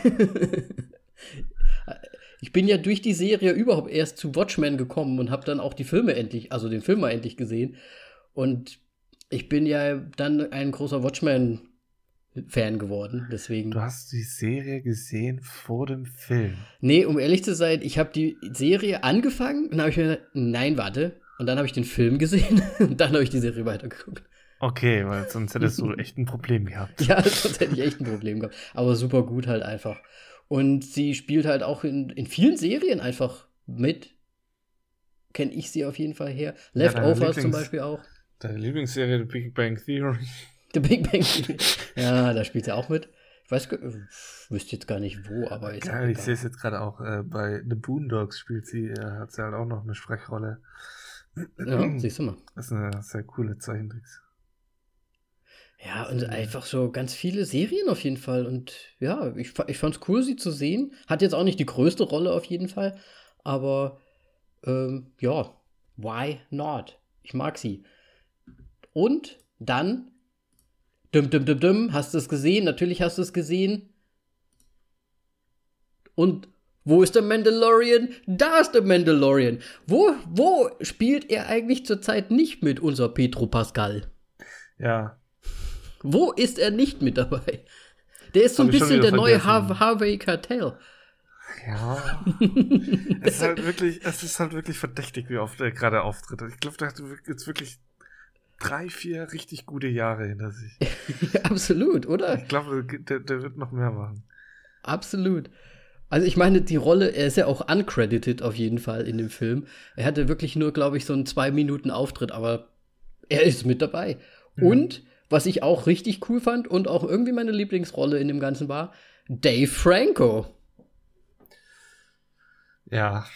ich bin ja durch die Serie überhaupt erst zu Watchmen gekommen und habe dann auch die Filme endlich, also den Film mal endlich gesehen. Und ich bin ja dann ein großer Watchmen Fan geworden, deswegen. Du hast die Serie gesehen vor dem Film. Nee, um ehrlich zu sein, ich habe die Serie angefangen und habe ich mir gedacht, nein, warte. Und dann habe ich den Film gesehen (laughs) und dann habe ich die Serie weitergeguckt. Okay, weil sonst hättest du echt ein Problem gehabt. (laughs) ja, sonst hätte ich echt ein Problem gehabt. Aber super gut halt einfach. Und sie spielt halt auch in, in vielen Serien einfach mit. Kenne ich sie auf jeden Fall her. Leftovers ja, zum Beispiel auch. Deine Lieblingsserie, The Big Bang Theory. (laughs) The Big Bang Ja, da spielt er auch mit. Ich weiß, wüsste jetzt gar nicht wo, aber ist Geil, ich sehe es jetzt gerade auch äh, bei The Boondocks spielt sie, äh, hat sie halt auch noch eine Sprechrolle. Ja, siehst du mal. Das ist eine sehr coole Zeichentricks. Ja, und einfach so ganz viele Serien auf jeden Fall. Und ja, ich, ich fand es cool, sie zu sehen. Hat jetzt auch nicht die größte Rolle auf jeden Fall. Aber ähm, ja, why not? Ich mag sie. Und dann Dum, dum, dum, dum. Hast du es gesehen? Natürlich hast du es gesehen. Und wo ist der Mandalorian? Da ist der Mandalorian. Wo, wo spielt er eigentlich zurzeit nicht mit, unser Petro Pascal? Ja. Wo ist er nicht mit dabei? Der ist so ein bisschen der neue Har Harvey Cartel. Ja. (laughs) es ist halt wirklich, es ist halt wirklich verdächtig, wie oft er gerade auftritt. Ich glaube, der hat jetzt wirklich drei, vier richtig gute Jahre hinter sich. (laughs) Absolut, oder? Ich glaube, der, der wird noch mehr machen. Absolut. Also ich meine, die Rolle, er ist ja auch uncredited auf jeden Fall in dem Film. Er hatte wirklich nur, glaube ich, so einen zwei Minuten Auftritt, aber er ist mit dabei. Mhm. Und was ich auch richtig cool fand und auch irgendwie meine Lieblingsrolle in dem Ganzen war, Dave Franco. Ja.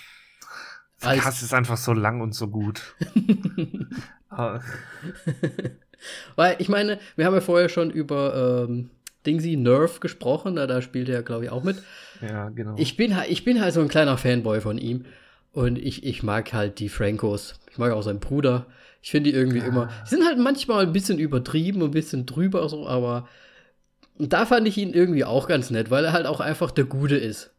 Der Cast ist einfach so lang und so gut. (laughs) (laughs) Weil ich meine, wir haben ja vorher schon über ähm, Dingsy Nerf gesprochen, da, da spielt er, glaube ich, auch mit. Ja, genau. Ich bin, ich bin halt so ein kleiner Fanboy von ihm. Und ich, ich mag halt die Francos. Ich mag auch seinen Bruder. Ich finde die irgendwie ja. immer. Die sind halt manchmal ein bisschen übertrieben, ein bisschen drüber so, aber da fand ich ihn irgendwie auch ganz nett, weil er halt auch einfach der Gute ist.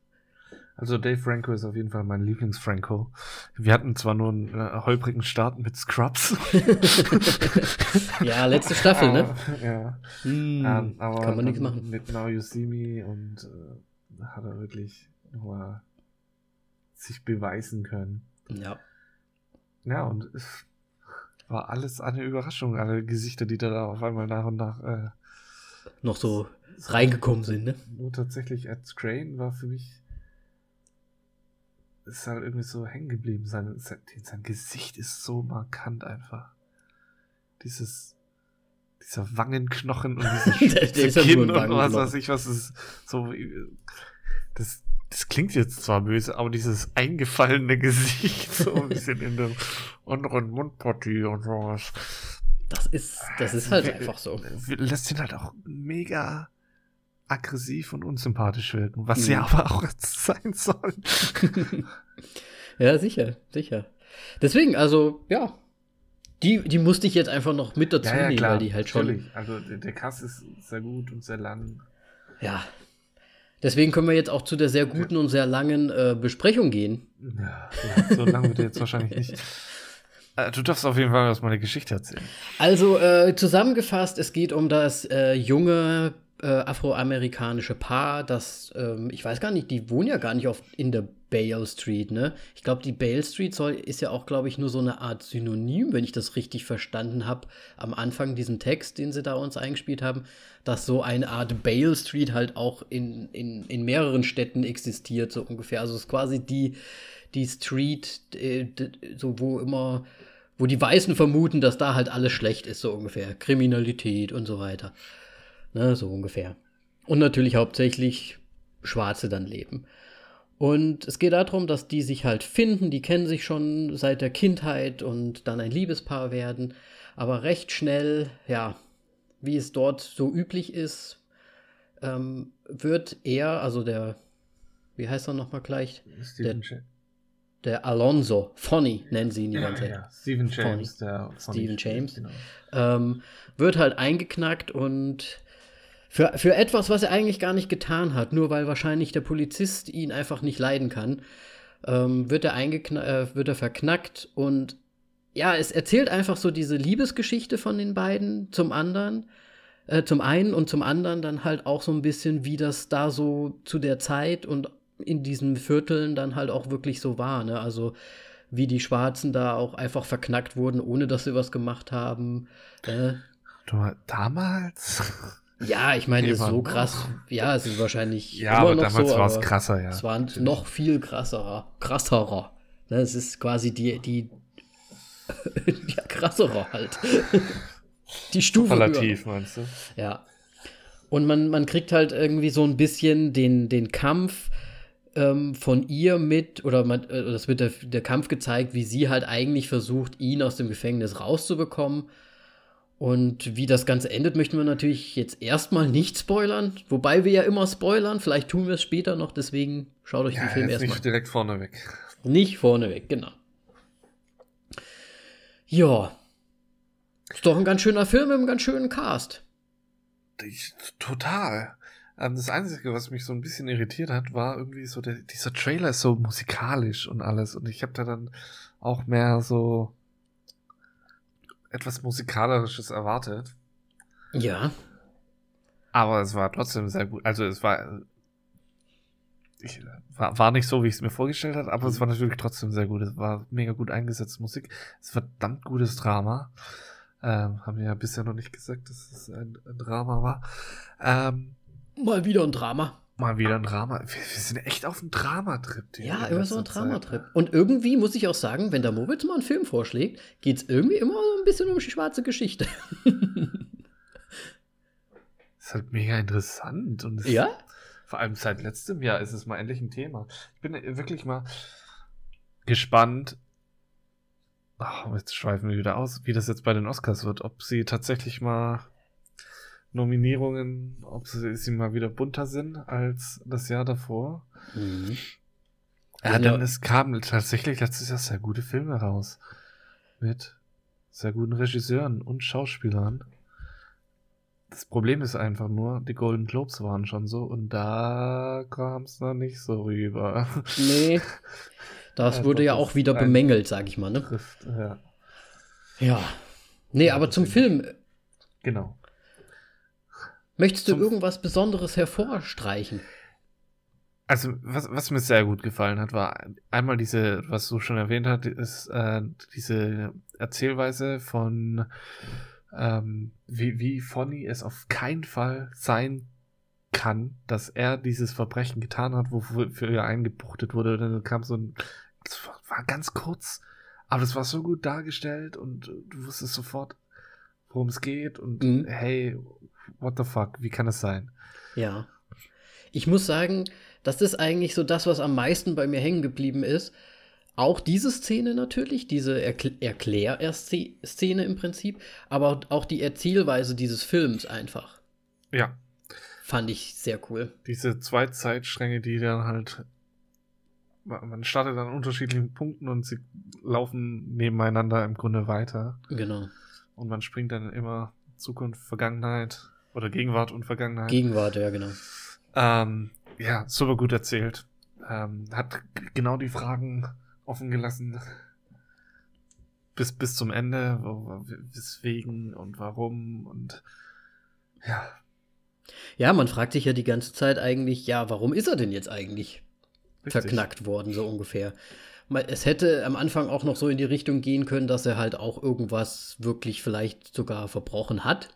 Also Dave Franco ist auf jeden Fall mein Lieblings-Franco. Wir hatten zwar nur einen äh, holprigen Start mit Scrubs. (laughs) ja, letzte Staffel, ne? ja. Hm, ähm, aber kann man nichts machen. Mit Now You See Me und äh, hat er wirklich nochmal sich beweisen können. Ja. Ja, und es war alles eine Überraschung, alle Gesichter, die da auf einmal nach und nach äh, noch so reingekommen sind, ne? Nur tatsächlich Ed Scrain war für mich ist halt irgendwie so hängen geblieben. Sein, sein, sein Gesicht ist so markant einfach. Dieses dieser Wangenknochen und dieses (laughs) Kinn und was weiß ich, was ist so das das klingt jetzt zwar böse, aber dieses eingefallene (laughs) Gesicht, so ein bisschen in der anderen Mundpartie und sowas. Das ist, das ist halt einfach so. Lässt ihn halt auch mega aggressiv und unsympathisch wirken, was mhm. sie aber auch (laughs) sein sollen. (laughs) ja, sicher, sicher. Deswegen, also, ja. Die, die musste ich jetzt einfach noch mit dazu ja, ja, nehmen, weil die halt schon. Natürlich. Also der Kass ist sehr gut und sehr lang. Ja, Deswegen können wir jetzt auch zu der sehr guten und sehr langen äh, Besprechung gehen. Ja, ja so lange wird jetzt wahrscheinlich nicht. (laughs) Äh, du darfst auf jeden Fall aus meiner Geschichte erzählen. Also äh, zusammengefasst, es geht um das äh, junge äh, afroamerikanische Paar, das, ähm, ich weiß gar nicht, die wohnen ja gar nicht oft in der Bale Street, ne? Ich glaube, die Bale Street soll, ist ja auch, glaube ich, nur so eine Art Synonym, wenn ich das richtig verstanden habe, am Anfang diesen Text, den sie da uns eingespielt haben, dass so eine Art Bale Street halt auch in, in, in mehreren Städten existiert, so ungefähr. Also es ist quasi die, die Street, äh, so wo immer, wo die Weißen vermuten, dass da halt alles schlecht ist, so ungefähr. Kriminalität und so weiter. Ne, so ungefähr. Und natürlich hauptsächlich Schwarze dann leben. Und es geht darum, dass die sich halt finden, die kennen sich schon seit der Kindheit und dann ein Liebespaar werden. Aber recht schnell, ja, wie es dort so üblich ist, ähm, wird er, also der, wie heißt er nochmal gleich? Steven der, der Alonso, Fonny nennen sie ihn die ganze Zeit. Ja, Stephen James, Fonny. der Stephen James, genau. ähm, wird halt eingeknackt und für, für etwas, was er eigentlich gar nicht getan hat, nur weil wahrscheinlich der Polizist ihn einfach nicht leiden kann, ähm, wird, er äh, wird er verknackt und ja, es erzählt einfach so diese Liebesgeschichte von den beiden zum anderen, äh, zum einen und zum anderen dann halt auch so ein bisschen, wie das da so zu der Zeit und in diesen Vierteln dann halt auch wirklich so war, ne? Also wie die Schwarzen da auch einfach verknackt wurden, ohne dass sie was gemacht haben. Äh. Damals? Ja, ich meine, so krass. Ja, es ist wahrscheinlich. Ja, aber damals so, war es krasser, ja. Es war noch viel krasserer. Krasserer. Ne, es ist quasi die, die. (laughs) ja, krasserer halt. (laughs) die Stufe. Relativ, meinst du? Ja. Und man, man kriegt halt irgendwie so ein bisschen den, den Kampf ähm, von ihr mit, oder man, äh, das wird der, der Kampf gezeigt, wie sie halt eigentlich versucht, ihn aus dem Gefängnis rauszubekommen und wie das Ganze endet, möchten wir natürlich jetzt erstmal nicht spoilern. Wobei wir ja immer spoilern. Vielleicht tun wir es später noch. Deswegen schaut euch ja, den Film erstmal. Nicht direkt vorneweg. Nicht vorneweg, genau. Ja. Ist doch ein ganz schöner Film mit einem ganz schönen Cast. Ich, total. Ähm, das Einzige, was mich so ein bisschen irritiert hat, war irgendwie so, der, dieser Trailer ist so musikalisch und alles. Und ich habe da dann auch mehr so etwas Musikalisches erwartet. Ja. Aber es war trotzdem sehr gut. Also es war, ich, war, war nicht so, wie ich es mir vorgestellt habe, aber es war natürlich trotzdem sehr gut. Es war mega gut eingesetzte Musik. Es ist verdammt gutes Drama. Ähm, haben wir ja bisher noch nicht gesagt, dass es ein, ein Drama war. Ähm, Mal wieder ein Drama. Mal wieder ein Drama. Wir, wir sind echt auf einem Dramatrip. Ja, immer so ein Dramatrip. Und irgendwie muss ich auch sagen, wenn der Moritz mal einen Film vorschlägt, geht es irgendwie immer so ein bisschen um die schwarze Geschichte. (laughs) ist halt mega interessant. Und Ja? vor allem seit letztem Jahr ist es mal endlich ein Thema. Ich bin wirklich mal gespannt. Ach, jetzt schweifen wir wieder aus, wie das jetzt bei den Oscars wird. Ob sie tatsächlich mal Nominierungen, ob sie, mal wieder bunter sind als das Jahr davor. Mhm. Ja, Also, dann es kamen tatsächlich letztes Jahr sehr gute Filme raus. Mit sehr guten Regisseuren und Schauspielern. Das Problem ist einfach nur, die Golden Globes waren schon so und da kam es noch nicht so rüber. Nee. Das (laughs) Ja, wurde ja auch wieder bemängelt, sag ich mal, ne? Trifft, ja, Ja. Nee, aber zum. Film. genau. Möchtest du irgendwas Besonderes hervorstreichen? Also, was, was mir sehr gut gefallen hat, war einmal diese, was du schon erwähnt hast, ist äh, diese Erzählweise von, ähm, wie, wie Fonny es auf keinen Fall sein kann, dass er dieses Verbrechen getan hat, wofür er eingebuchtet wurde. Dann kam so ein, das war- war ganz kurz, aber das war so gut dargestellt und du wusstest sofort, worum es geht und Mhm. hey, what the fuck, wie kann es sein? Ja. Ich muss sagen, das ist eigentlich so das, was am meisten bei mir hängen geblieben ist. Auch diese Szene natürlich, diese Erkl Erklär-Szene im Prinzip, aber auch die Erzählweise dieses Films einfach. Ja, Fand ich sehr cool. diese zwei Zeitstränge, die dann halt. Man startet an unterschiedlichen Punkten und sie laufen nebeneinander im Grunde weiter. Genau. Und man springt dann immer Zukunft, Vergangenheit oder Gegenwart und Vergangenheit. Gegenwart, ja, genau. ähm, ja, super gut erzählt. Ähm, hat genau die Fragen offen gelassen. Bis, bis zum Ende, weswegen und warum und ja, Ja, man fragt sich ja die ganze Zeit eigentlich, ja, warum ist er denn jetzt eigentlich richtig. verknackt worden, so ungefähr? Es hätte am Anfang auch noch so in die Richtung gehen können, dass er halt auch irgendwas wirklich vielleicht sogar verbrochen hat.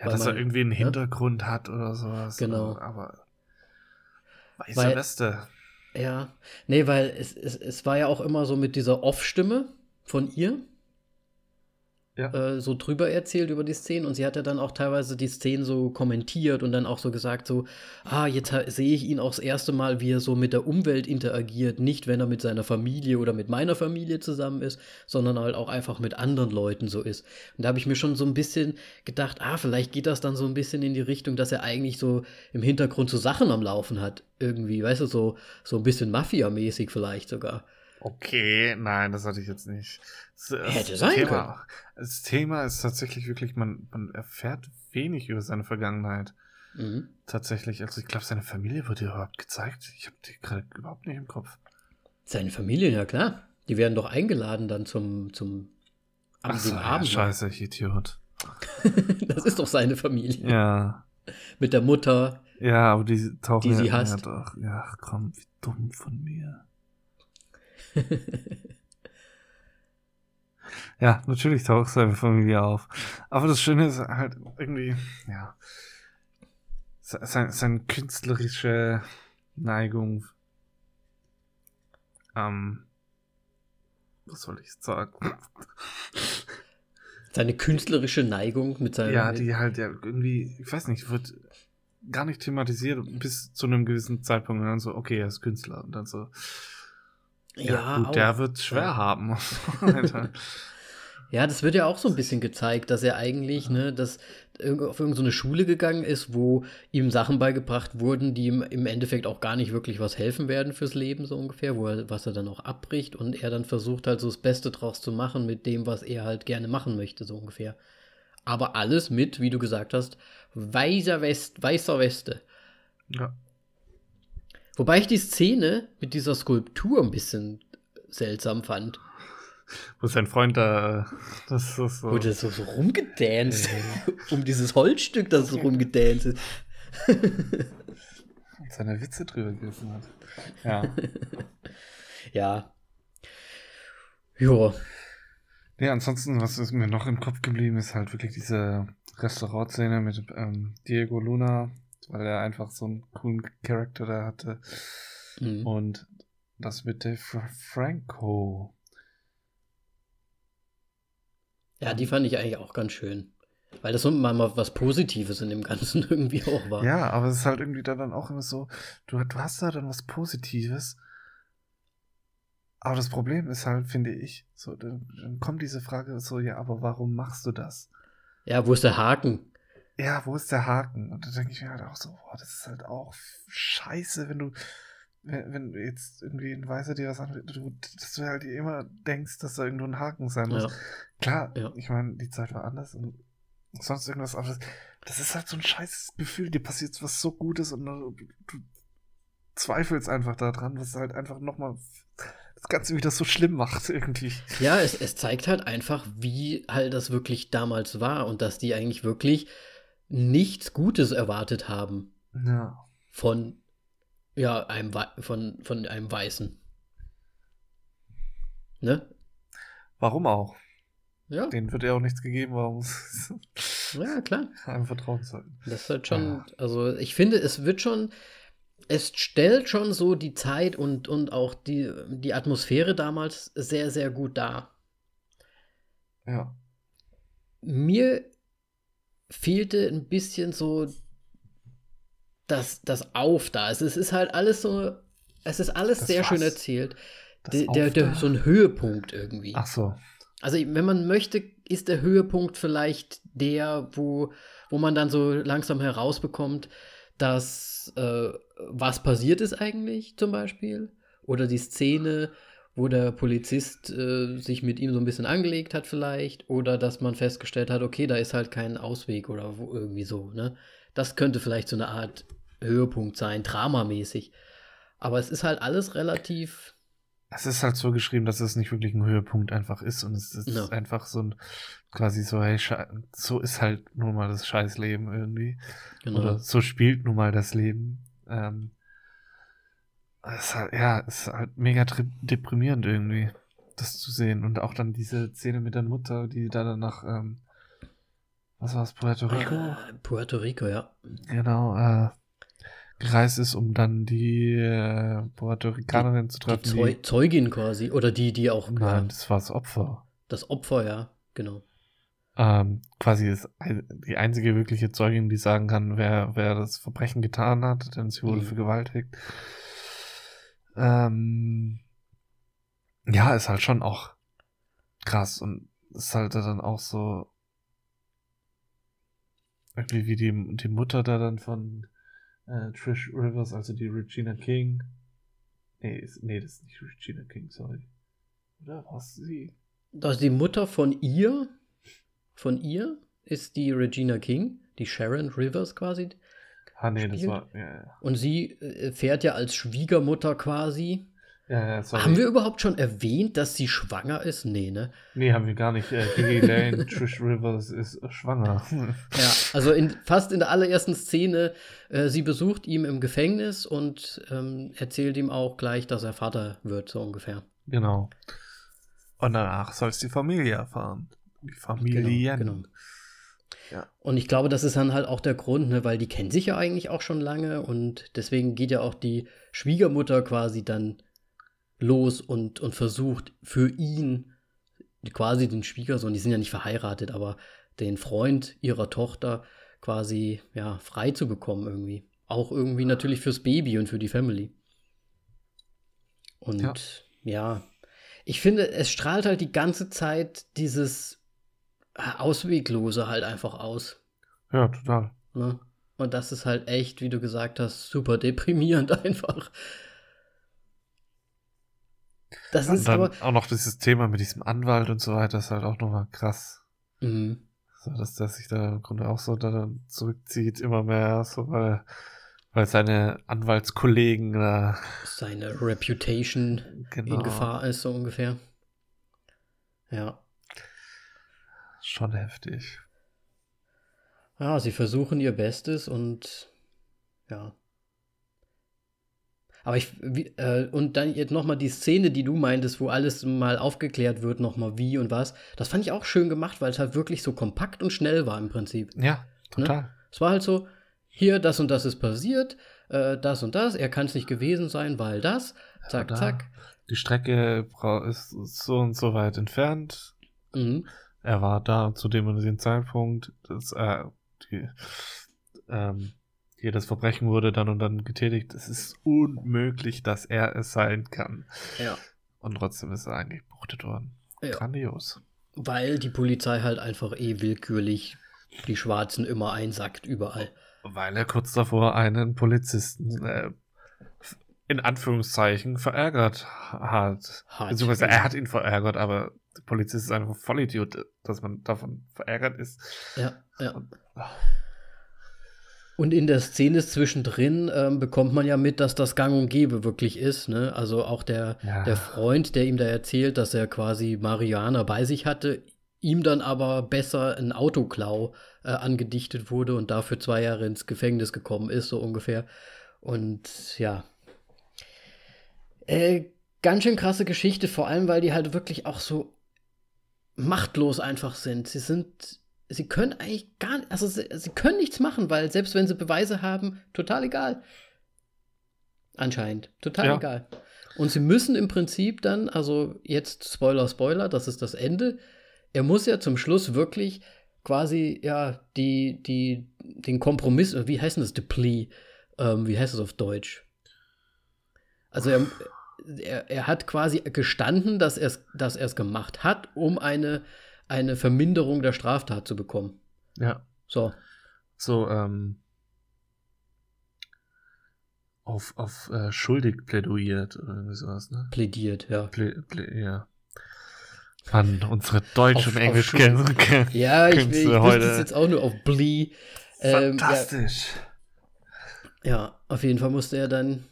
Ja, dass er man- irgendwie einen ne? Hintergrund hat oder sowas. Genau. Oder, aber weiße Weil- Weste. Ja, nee, weil es, es, es war ja auch immer so mit dieser Off-Stimme von ihr Ja. äh, so drüber erzählt über die Szenen und sie hat ja dann auch teilweise die Szenen so kommentiert und dann auch so gesagt so, ah, jetzt sehe ich ihn auch das erste Mal, wie er so mit der Umwelt interagiert, nicht wenn er mit seiner Familie oder mit meiner Familie zusammen ist, sondern halt auch einfach mit anderen Leuten so ist. Und da habe ich mir schon so ein bisschen gedacht, ah, vielleicht geht das dann so ein bisschen in die Richtung, dass er eigentlich so im Hintergrund so Sachen am Laufen hat, irgendwie, weißt du, so, so ein bisschen Mafia-mäßig vielleicht sogar. Okay, nein, das hatte ich jetzt nicht. Das, das Hätte sein Thema, Das Thema ist tatsächlich wirklich, man, man erfährt wenig über seine Vergangenheit. Mhm. Tatsächlich, also ich glaube, seine Familie wird dir überhaupt gezeigt. Ich habe die gerade überhaupt nicht im Kopf. Seine Familie, ja klar. Die werden doch eingeladen dann zum, zum Ach so, ja, Abend. scheiße, ich Idiot. (laughs) das ist doch seine Familie. Ja. Mit der Mutter. Ja, aber die tauchen Die sie ja, hasst. Ja, doch. Ja, ach, komm, wie dumm von mir. Ja, natürlich taucht seine Familie auf. Aber das Schöne ist halt irgendwie, ja, se- sein, seine künstlerische Neigung. Ähm, was soll ich sagen? Seine künstlerische Neigung mit seinem. Ja, die halt ja irgendwie, ich weiß nicht, wird gar nicht thematisiert bis zu einem gewissen Zeitpunkt und dann so, okay, er ist Künstler und dann so, ja, Ja, gut, auch. der wird schwer Ja. haben. (laughs) Ja, das wird ja auch so ein bisschen gezeigt, dass er eigentlich, ne, dass auf irgendeine Schule gegangen ist, wo ihm Sachen beigebracht wurden, die ihm im Endeffekt auch gar nicht wirklich was helfen werden fürs Leben, so ungefähr, wo er, was er dann auch abbricht und er dann versucht halt so das Beste draus zu machen mit dem, was er halt gerne machen möchte, so ungefähr. Aber alles mit, wie du gesagt hast, weißer, West, weißer Weste. ja. Wobei ich die Szene mit dieser Skulptur ein bisschen seltsam fand. Wo sein Freund da, das ist so. Wo der so, so rumgedanced, (laughs) um dieses Holzstück, das so rumgedanced ist. (laughs) seine Witze drüber gerissen hat. Ja. (laughs) Ja. Jo. ja, ansonsten, was ist mir noch im Kopf geblieben, ist halt wirklich diese Restaurantszene mit ähm, Diego Luna, weil er einfach so einen coolen Charakter da hatte. Mhm. Und das mit Dave Fra- Franco. Ja, die fand ich eigentlich auch ganz schön. Weil das so mal was Positives in dem Ganzen (laughs) irgendwie auch war. Ja, aber es ist halt irgendwie dann auch immer so, du, du hast da dann was Positives. Aber das Problem ist halt, finde ich, so, dann, dann kommt diese Frage so, ja, aber warum machst du das? Ja, wo ist der Haken? Ja, wo ist der Haken? Und da denke ich mir halt auch so, boah, das ist halt auch scheiße, wenn du, wenn, wenn jetzt irgendwie ein Weißer dir was du, dass du halt immer denkst, dass da irgendwo ein Haken sein muss. Ja. Klar, ja. ich meine, die Zeit war anders und sonst irgendwas anderes. Das ist halt so ein scheiß Gefühl, dir passiert was so Gutes und du, du zweifelst einfach daran, was halt einfach nochmal das Ganze wieder so schlimm macht irgendwie. Ja, es, es zeigt halt einfach, wie halt das wirklich damals war und dass die eigentlich wirklich nichts Gutes erwartet haben. Ja. Von, ja, einem, von, von einem Weißen. Ne? Warum auch? Ja. Denen wird ja auch nichts gegeben, warum Ja, klar. Einem vertrauen sollten. Das ist halt schon, ja. also ich finde, es wird schon, es stellt schon so die Zeit und, und auch die, die Atmosphäre damals sehr, sehr gut dar. Ja. Mir fehlte ein bisschen so das, das Auf da. Also es ist halt alles so, es ist alles das sehr was? schön erzählt. Der, der, der, so ein Höhepunkt irgendwie. Ach so. Also, wenn man möchte, ist der Höhepunkt vielleicht der, wo, wo man dann so langsam herausbekommt, dass äh, was passiert ist eigentlich zum Beispiel. Oder die Szene, wo der Polizist äh, sich mit ihm so ein bisschen angelegt hat vielleicht. Oder dass man festgestellt hat, okay, da ist halt kein Ausweg oder wo, irgendwie so. Ne? Das könnte vielleicht so eine Art Höhepunkt sein, dramamäßig. Aber es ist halt alles relativ es ist halt so geschrieben, dass es nicht wirklich ein Höhepunkt einfach ist und es ist no. einfach so ein quasi so, hey, so ist halt nun mal das Scheißleben irgendwie. Genau. Oder so spielt nun mal das Leben. Ähm, ist halt, ja, es ist halt mega deprimierend irgendwie, das zu sehen. Und auch dann diese Szene mit der Mutter, die da dann nach, ähm, was war es, Puerto Rico? Uh, Puerto Rico, ja. Genau, äh, gereist ist, um dann die äh, Puerto Ricanerin zu treffen. Die, Zeu Zeugin quasi. Oder die, die auch. Nein, äh, das war das Opfer. Das Opfer, ja, genau. Ähm, quasi ist die einzige wirkliche Zeugin, die sagen kann, wer, wer das Verbrechen getan hat, denn sie wurde mhm. vergewaltigt. Ähm, ja, ist halt schon auch krass und ist halt dann auch so irgendwie wie die, die Mutter da dann von äh, Trish Rivers, also die Regina King. Nee, ist, nee, das ist nicht Regina King, sorry. Oder was sie? Also die Mutter von ihr, von ihr ist die Regina King, die Sharon Rivers quasi. Ah, nee, spielt. das war, ja, ja. Und sie äh, fährt ja als Schwiegermutter quasi ja. Haben wir überhaupt schon erwähnt, dass sie schwanger ist? Nee, ne? Nee, haben wir gar nicht. Äh, Gigi (laughs) Lane, Trish Rivers ist schwanger. (laughs) ja, also in, fast in der allerersten Szene, äh, sie besucht ihn im Gefängnis und ähm, erzählt ihm auch gleich, dass er Vater wird, so ungefähr. Genau. Und danach soll es die Familie erfahren. Die Familien. Genau, genau. Ja. Und ich glaube, das ist dann halt auch der Grund, ne, weil die kennen sich ja eigentlich auch schon lange und deswegen geht ja auch die Schwiegermutter quasi dann los und, und versucht für ihn, quasi den Schwiegersohn, die sind ja nicht verheiratet, aber den Freund ihrer Tochter quasi ja, frei zu bekommen irgendwie. Auch irgendwie natürlich fürs Baby und für die Family. Und ja. ja, ich finde, es strahlt halt die ganze Zeit dieses Ausweglose halt einfach aus. Ja, total. Ne? Und das ist halt echt, wie du gesagt hast, super deprimierend (laughs) einfach. Das und ist dann aber auch noch dieses Thema mit diesem Anwalt und so weiter ist halt auch nochmal krass. Mhm. So, dass der sich da im Grunde auch so da zurückzieht, immer mehr, so weil, weil seine Anwaltskollegen da. Seine Reputation genau. in Gefahr ist, so ungefähr. Ja. Schon heftig. Ja, sie versuchen ihr Bestes und ja, aber ich, wie, äh, und dann jetzt nochmal die Szene, die du meintest, wo alles mal aufgeklärt wird, nochmal wie und was. Das fand ich auch schön gemacht, weil es halt wirklich so kompakt und schnell war im Prinzip. Ja, ne? total. Ne? Es war halt so, hier, das und das ist passiert, äh, das und das, er kann es nicht gewesen sein, weil das, zack, ja, zack. Die Strecke ist so und so weit entfernt. Mhm. Er war da zu dem und dem Zeitpunkt, dass er die, ähm, hier das Verbrechen wurde dann und dann getätigt. Es ist unmöglich, dass er es sein kann. Ja. Und trotzdem ist er eigentlich gebuchtet worden. Ja. Grandios. Weil die Polizei halt einfach eh willkürlich die Schwarzen immer einsackt, überall. Weil er kurz davor einen Polizisten äh, in Anführungszeichen verärgert hat. Hat, Beziehungsweise er hat ihn verärgert, aber der Polizist ist einfach Vollidiot, dass man davon verärgert ist. Ja, ja. Und in der Szene zwischendrin ähm, bekommt man ja mit, dass das gang und gäbe wirklich ist. Ne? Also auch der, Ja. der Freund, der ihm da erzählt, dass er quasi Marihuana bei sich hatte, ihm dann aber besser ein Autoklau äh, angedichtet wurde und dafür zwei Jahre ins Gefängnis gekommen ist, so ungefähr. Und ja. Äh, ganz schön krasse Geschichte, vor allem, weil die halt wirklich auch so machtlos einfach sind. Sie sind, sie können eigentlich gar nicht, also sie, sie können nichts machen, weil selbst wenn sie Beweise haben, total egal. Anscheinend, total Ja. egal. Und sie müssen im Prinzip dann, also jetzt Spoiler, Spoiler, das ist das Ende. Er muss ja zum Schluss wirklich quasi, ja, die, die, den Kompromiss, wie heißt denn das, the plea? Ähm, wie heißt das auf Deutsch? Also er, er, er hat quasi gestanden, dass er es dass er's gemacht hat, um eine, eine Verminderung der Straftat zu bekommen. Ja. So. So, ähm, auf, auf äh, schuldig plädoyiert oder irgendwie sowas, ne? Plädiert, ja. Plä, plä, ja. Mann, unsere Deutsch- Auf- und auf Englisch Schul- kennen. Ja, ich, ich wusste heute. es jetzt auch nur auf Blee. Ähm, ja, Fantastisch. ja, auf jeden Fall musste er dann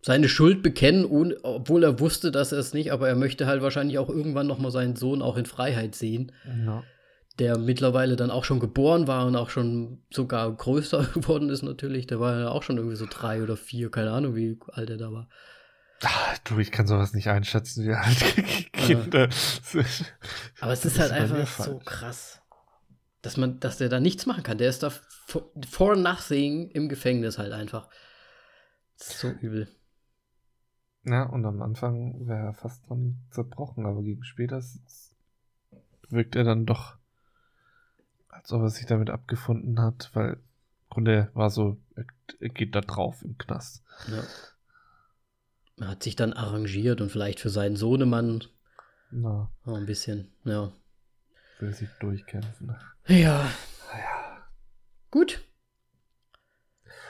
seine Schuld bekennen, obwohl er wusste, dass er es nicht, aber er möchte halt wahrscheinlich auch irgendwann noch mal seinen Sohn auch in Freiheit sehen, Ja. der mittlerweile dann auch schon geboren war und auch schon sogar größer (laughs) geworden ist natürlich. Der war ja auch schon irgendwie so drei oder vier, keine Ahnung, wie alt er da war. Ah, du, ich kann sowas nicht einschätzen, wie alt (laughs) Kinder sind. (laughs) Aber es ist halt einfach so krass, dass man, dass der da nichts machen kann. Der ist da for, for nothing im Gefängnis halt einfach. So übel. Ja, und am Anfang wäre er fast dran zerbrochen, aber gegen später wirkt er dann doch, als ob er sich damit abgefunden hat, weil im Grunde war so, er, geht da drauf im Knast. Ja. Er hat sich dann arrangiert und vielleicht für seinen Sohnemann Na, ein bisschen, ja. will sich durchkämpfen. Ja, Naja. gut.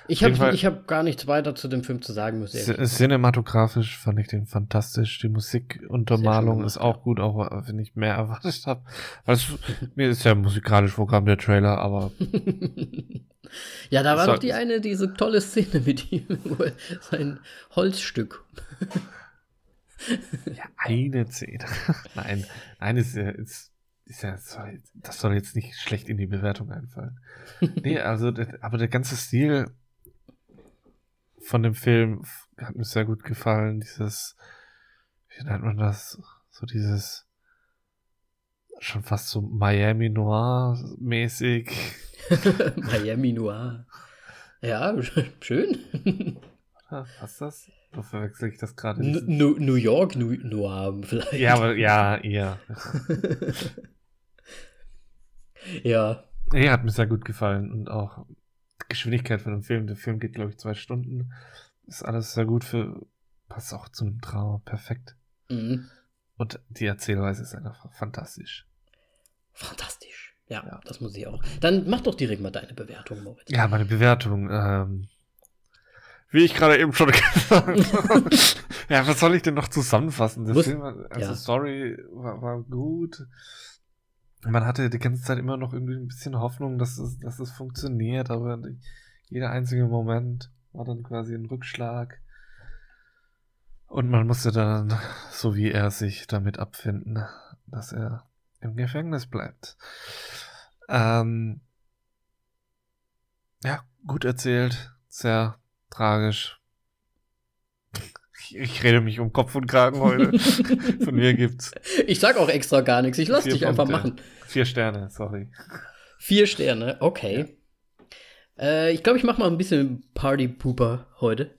Ich habe ich hab gar nichts weiter zu dem Film zu sagen, ehrlich Cinematografisch fand ich den fantastisch. Die Musikuntermalung ist auch gut, auch wenn ich mehr (laughs) erwartet habe. Also, mir ist ja musikalisch Programm der Trailer, aber (laughs) ja, da war doch die eine, diese tolle Szene mit ihm, wo er sein Holzstück. (laughs) Ja, eine Szene. nein, nein, ist ist, ja, das soll jetzt nicht schlecht in die Bewertung einfallen. Nee, also, aber der ganze Stil von dem Film hat mir sehr gut gefallen. Dieses, wie nennt man das? So dieses, schon fast so Miami Noir mäßig. (laughs) Miami Noir. Ja, (laughs) schön. Ah, Passt das? Oder verwechsel ich das gerade? New New York Nu- Noir vielleicht. Ja, aber ja, eher. (laughs) ja. Nee, hat mir sehr gut gefallen und auch Geschwindigkeit von dem Film. Der Film geht, glaube ich, zwei Stunden. Ist alles sehr gut für, passt auch zu einem Drama, perfekt. Mhm. Und die Erzählweise ist einfach fantastisch. Fantastisch. Ja, Ja. das muss ich auch. Dann mach doch direkt mal deine Bewertung, Moritz. Ja, meine Bewertung, ähm, wie ich gerade eben schon (laughs) gesagt habe. ja, was soll ich denn noch zusammenfassen? Der Film, also ja. Story war, war gut. Man hatte die ganze Zeit immer noch irgendwie ein bisschen Hoffnung, dass es, dass es funktioniert, aber jeder einzige Moment war dann quasi ein Rückschlag. Und man musste dann, so wie er sich damit abfinden, dass er im Gefängnis bleibt. Ähm, ja, gut erzählt, sehr tragisch. Ich, ich rede mich um Kopf und Kragen heute. (laughs) Von mir gibt's Ich sag auch extra gar nichts. Ich lass dich einfach Punkte. machen. vier Sterne, sorry. Vier Sterne, okay. Äh, ich glaube, ich mache mal ein bisschen Party-Pooper heute.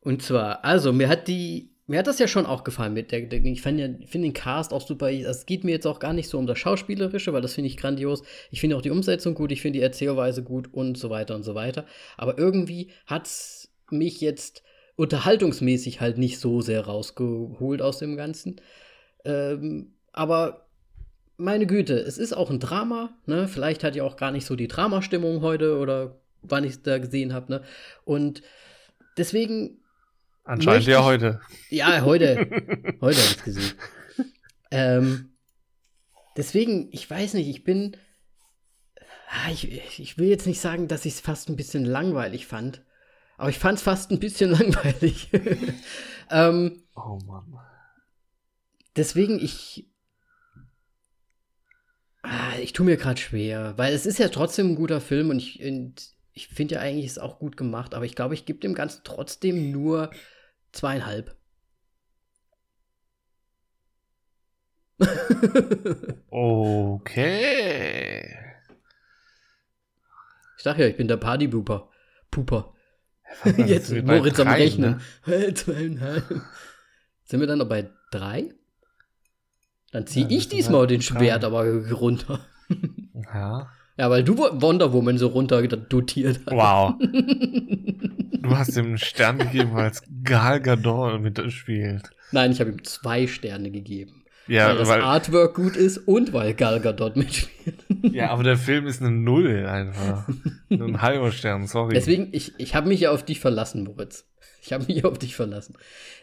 Und zwar, also, mir hat die mir hat das ja schon auch gefallen. Mit der, der ich finde ja, find den Cast auch super. Es geht mir jetzt auch gar nicht so um das Schauspielerische, weil das finde ich grandios. Ich finde auch die Umsetzung gut, ich finde die Erzählweise gut und so weiter und so weiter. Aber irgendwie hat es mich jetzt unterhaltungsmäßig halt nicht so sehr rausgeholt aus dem Ganzen. Ähm, aber meine Güte, es ist auch ein Drama. Ne? Vielleicht hat ja auch gar nicht so die Dramastimmung heute oder wann ich es da gesehen habe. Ne? Und deswegen Anscheinend ja heute. Ja, heute. (laughs) heute habe ich gesehen. Ähm, deswegen, ich weiß nicht, ich bin. Ah, ich, ich will jetzt nicht sagen, dass ich es fast ein bisschen langweilig fand. Aber ich fand es fast ein bisschen (laughs) langweilig. ähm, oh Mann. Deswegen, ich. Ah, ich tue mir gerade schwer, weil es ist ja trotzdem ein guter Film und ich, ich finde ja eigentlich ist auch gut gemacht, aber ich glaube, ich gebe dem Ganzen trotzdem nur Zweieinhalb. (laughs) okay. Ich sag ja, ich bin der Partypooper. Puper. Jetzt Moritz am Rechnen. Ne? Zweieinhalb. Sind wir dann noch bei drei? Dann ziehe ja, ich diesmal den Schwert aber runter. ja. Ja, weil du Wonder Woman so runter dotiert hast. Wow. (laughs) Du hast ihm einen Stern gegeben, weil es Gal Gadot mitspielt. Nein, ich habe ihm zwei Sterne gegeben. Ja, weil das weil, Artwork gut ist und weil Gal Gadot mitspielt. Ja, aber der Film ist eine Null einfach. ein halber Stern, sorry. Deswegen, ich, ich habe mich ja auf dich verlassen, Moritz. Ich habe mich (laughs) auf dich verlassen.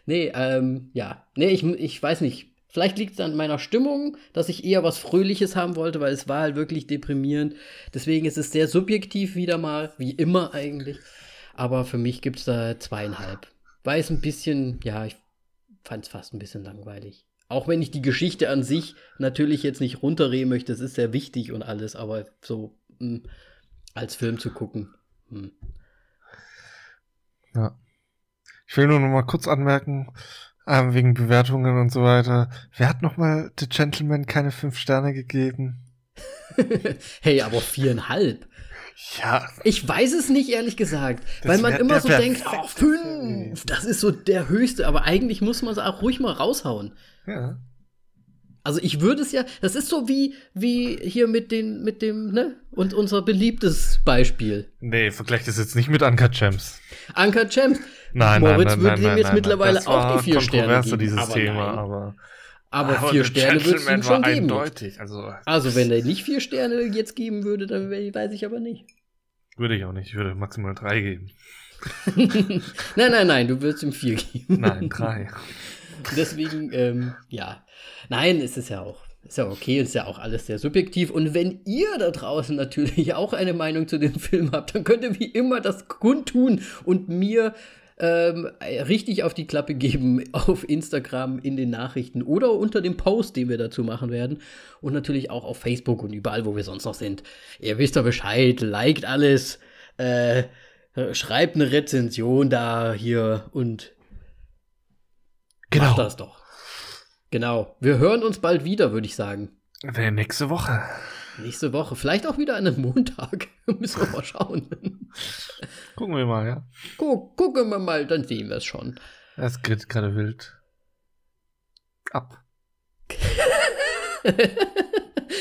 Nee, ähm, ja. Nee, ich, ich weiß nicht. Vielleicht liegt es an meiner Stimmung, dass ich eher was Fröhliches haben wollte, weil es war halt wirklich deprimierend. Deswegen ist es sehr subjektiv wieder mal, wie immer eigentlich. Aber für mich gibt es da zweieinhalb. Weil es ein bisschen, ja, ich fand es fast ein bisschen langweilig. Auch wenn ich die Geschichte an sich natürlich jetzt nicht runterreden möchte, es ist sehr wichtig und alles, aber so mh, hm, als Film zu gucken. Mh. Hm. Ja. Ich will nur noch mal kurz anmerken, ähm, wegen Bewertungen und so weiter. Wer hat noch mal The Gentleman keine fünf Sterne gegeben? (laughs) hey, aber viereinhalb. Ja. Ich weiß es nicht, ehrlich gesagt. Das weil man immer so denkt, oh, fünf, das ist so der höchste. Aber eigentlich muss man es auch ruhig mal raushauen. Ja. Also ich würde es ja, das ist so wie, wie hier mit, den, mit dem, ne? Und unser beliebtes Beispiel. Nee, vergleicht das jetzt nicht mit Anker Gems. Anker Gems. Nein, Moritz nein, nein, würde ihm jetzt nein, mittlerweile auch die vier Sterne geben. dieses aber Thema, nein. aber. Aber, aber vier Sterne würde es ihm schon geben. Eindeutig, also, also wenn er nicht vier Sterne jetzt geben würde, dann weiß ich aber nicht. Würde ich auch nicht. Ich würde maximal drei geben. (laughs) nein, nein, nein, du würdest ihm vier geben. Nein, drei. (laughs) Deswegen, ähm, ja. Nein, es ist ja auch. Ist ja okay, ist ja auch alles sehr subjektiv. Und wenn ihr da draußen natürlich auch eine Meinung zu dem Film habt, dann könnt ihr wie immer das kundtun und mir ähm, richtig auf die Klappe geben (laughs) auf Instagram in den Nachrichten oder unter dem Post, den wir dazu machen werden. Und natürlich auch auf Facebook und überall, wo wir sonst noch sind. Ihr wisst doch Bescheid, liked alles, äh, schreibt eine Rezension da hier und genau. macht das doch. Genau. Wir hören uns bald wieder, würde ich sagen. Nächste Woche. Nächste Woche. Vielleicht auch wieder an einem Montag. (laughs) Müssen wir mal schauen. (laughs) Gucken wir mal, ja. Guck, gucken wir mal, dann sehen wir es schon. Es geht gerade wild. Ab. (laughs)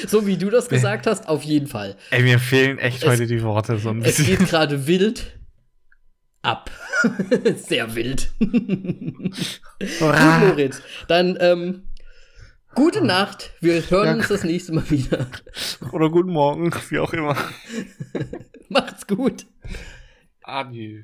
so wie du das gesagt hast, auf jeden Fall. Ey, mir fehlen echt es, heute die Worte so ein bisschen. Es geht gerade wild ab. Sehr wild. Gut, Moritz. Dann ähm, gute Nacht. Wir hören ja. uns das nächste Mal wieder. Oder guten Morgen, wie auch immer. (laughs) Macht's gut. Adieu.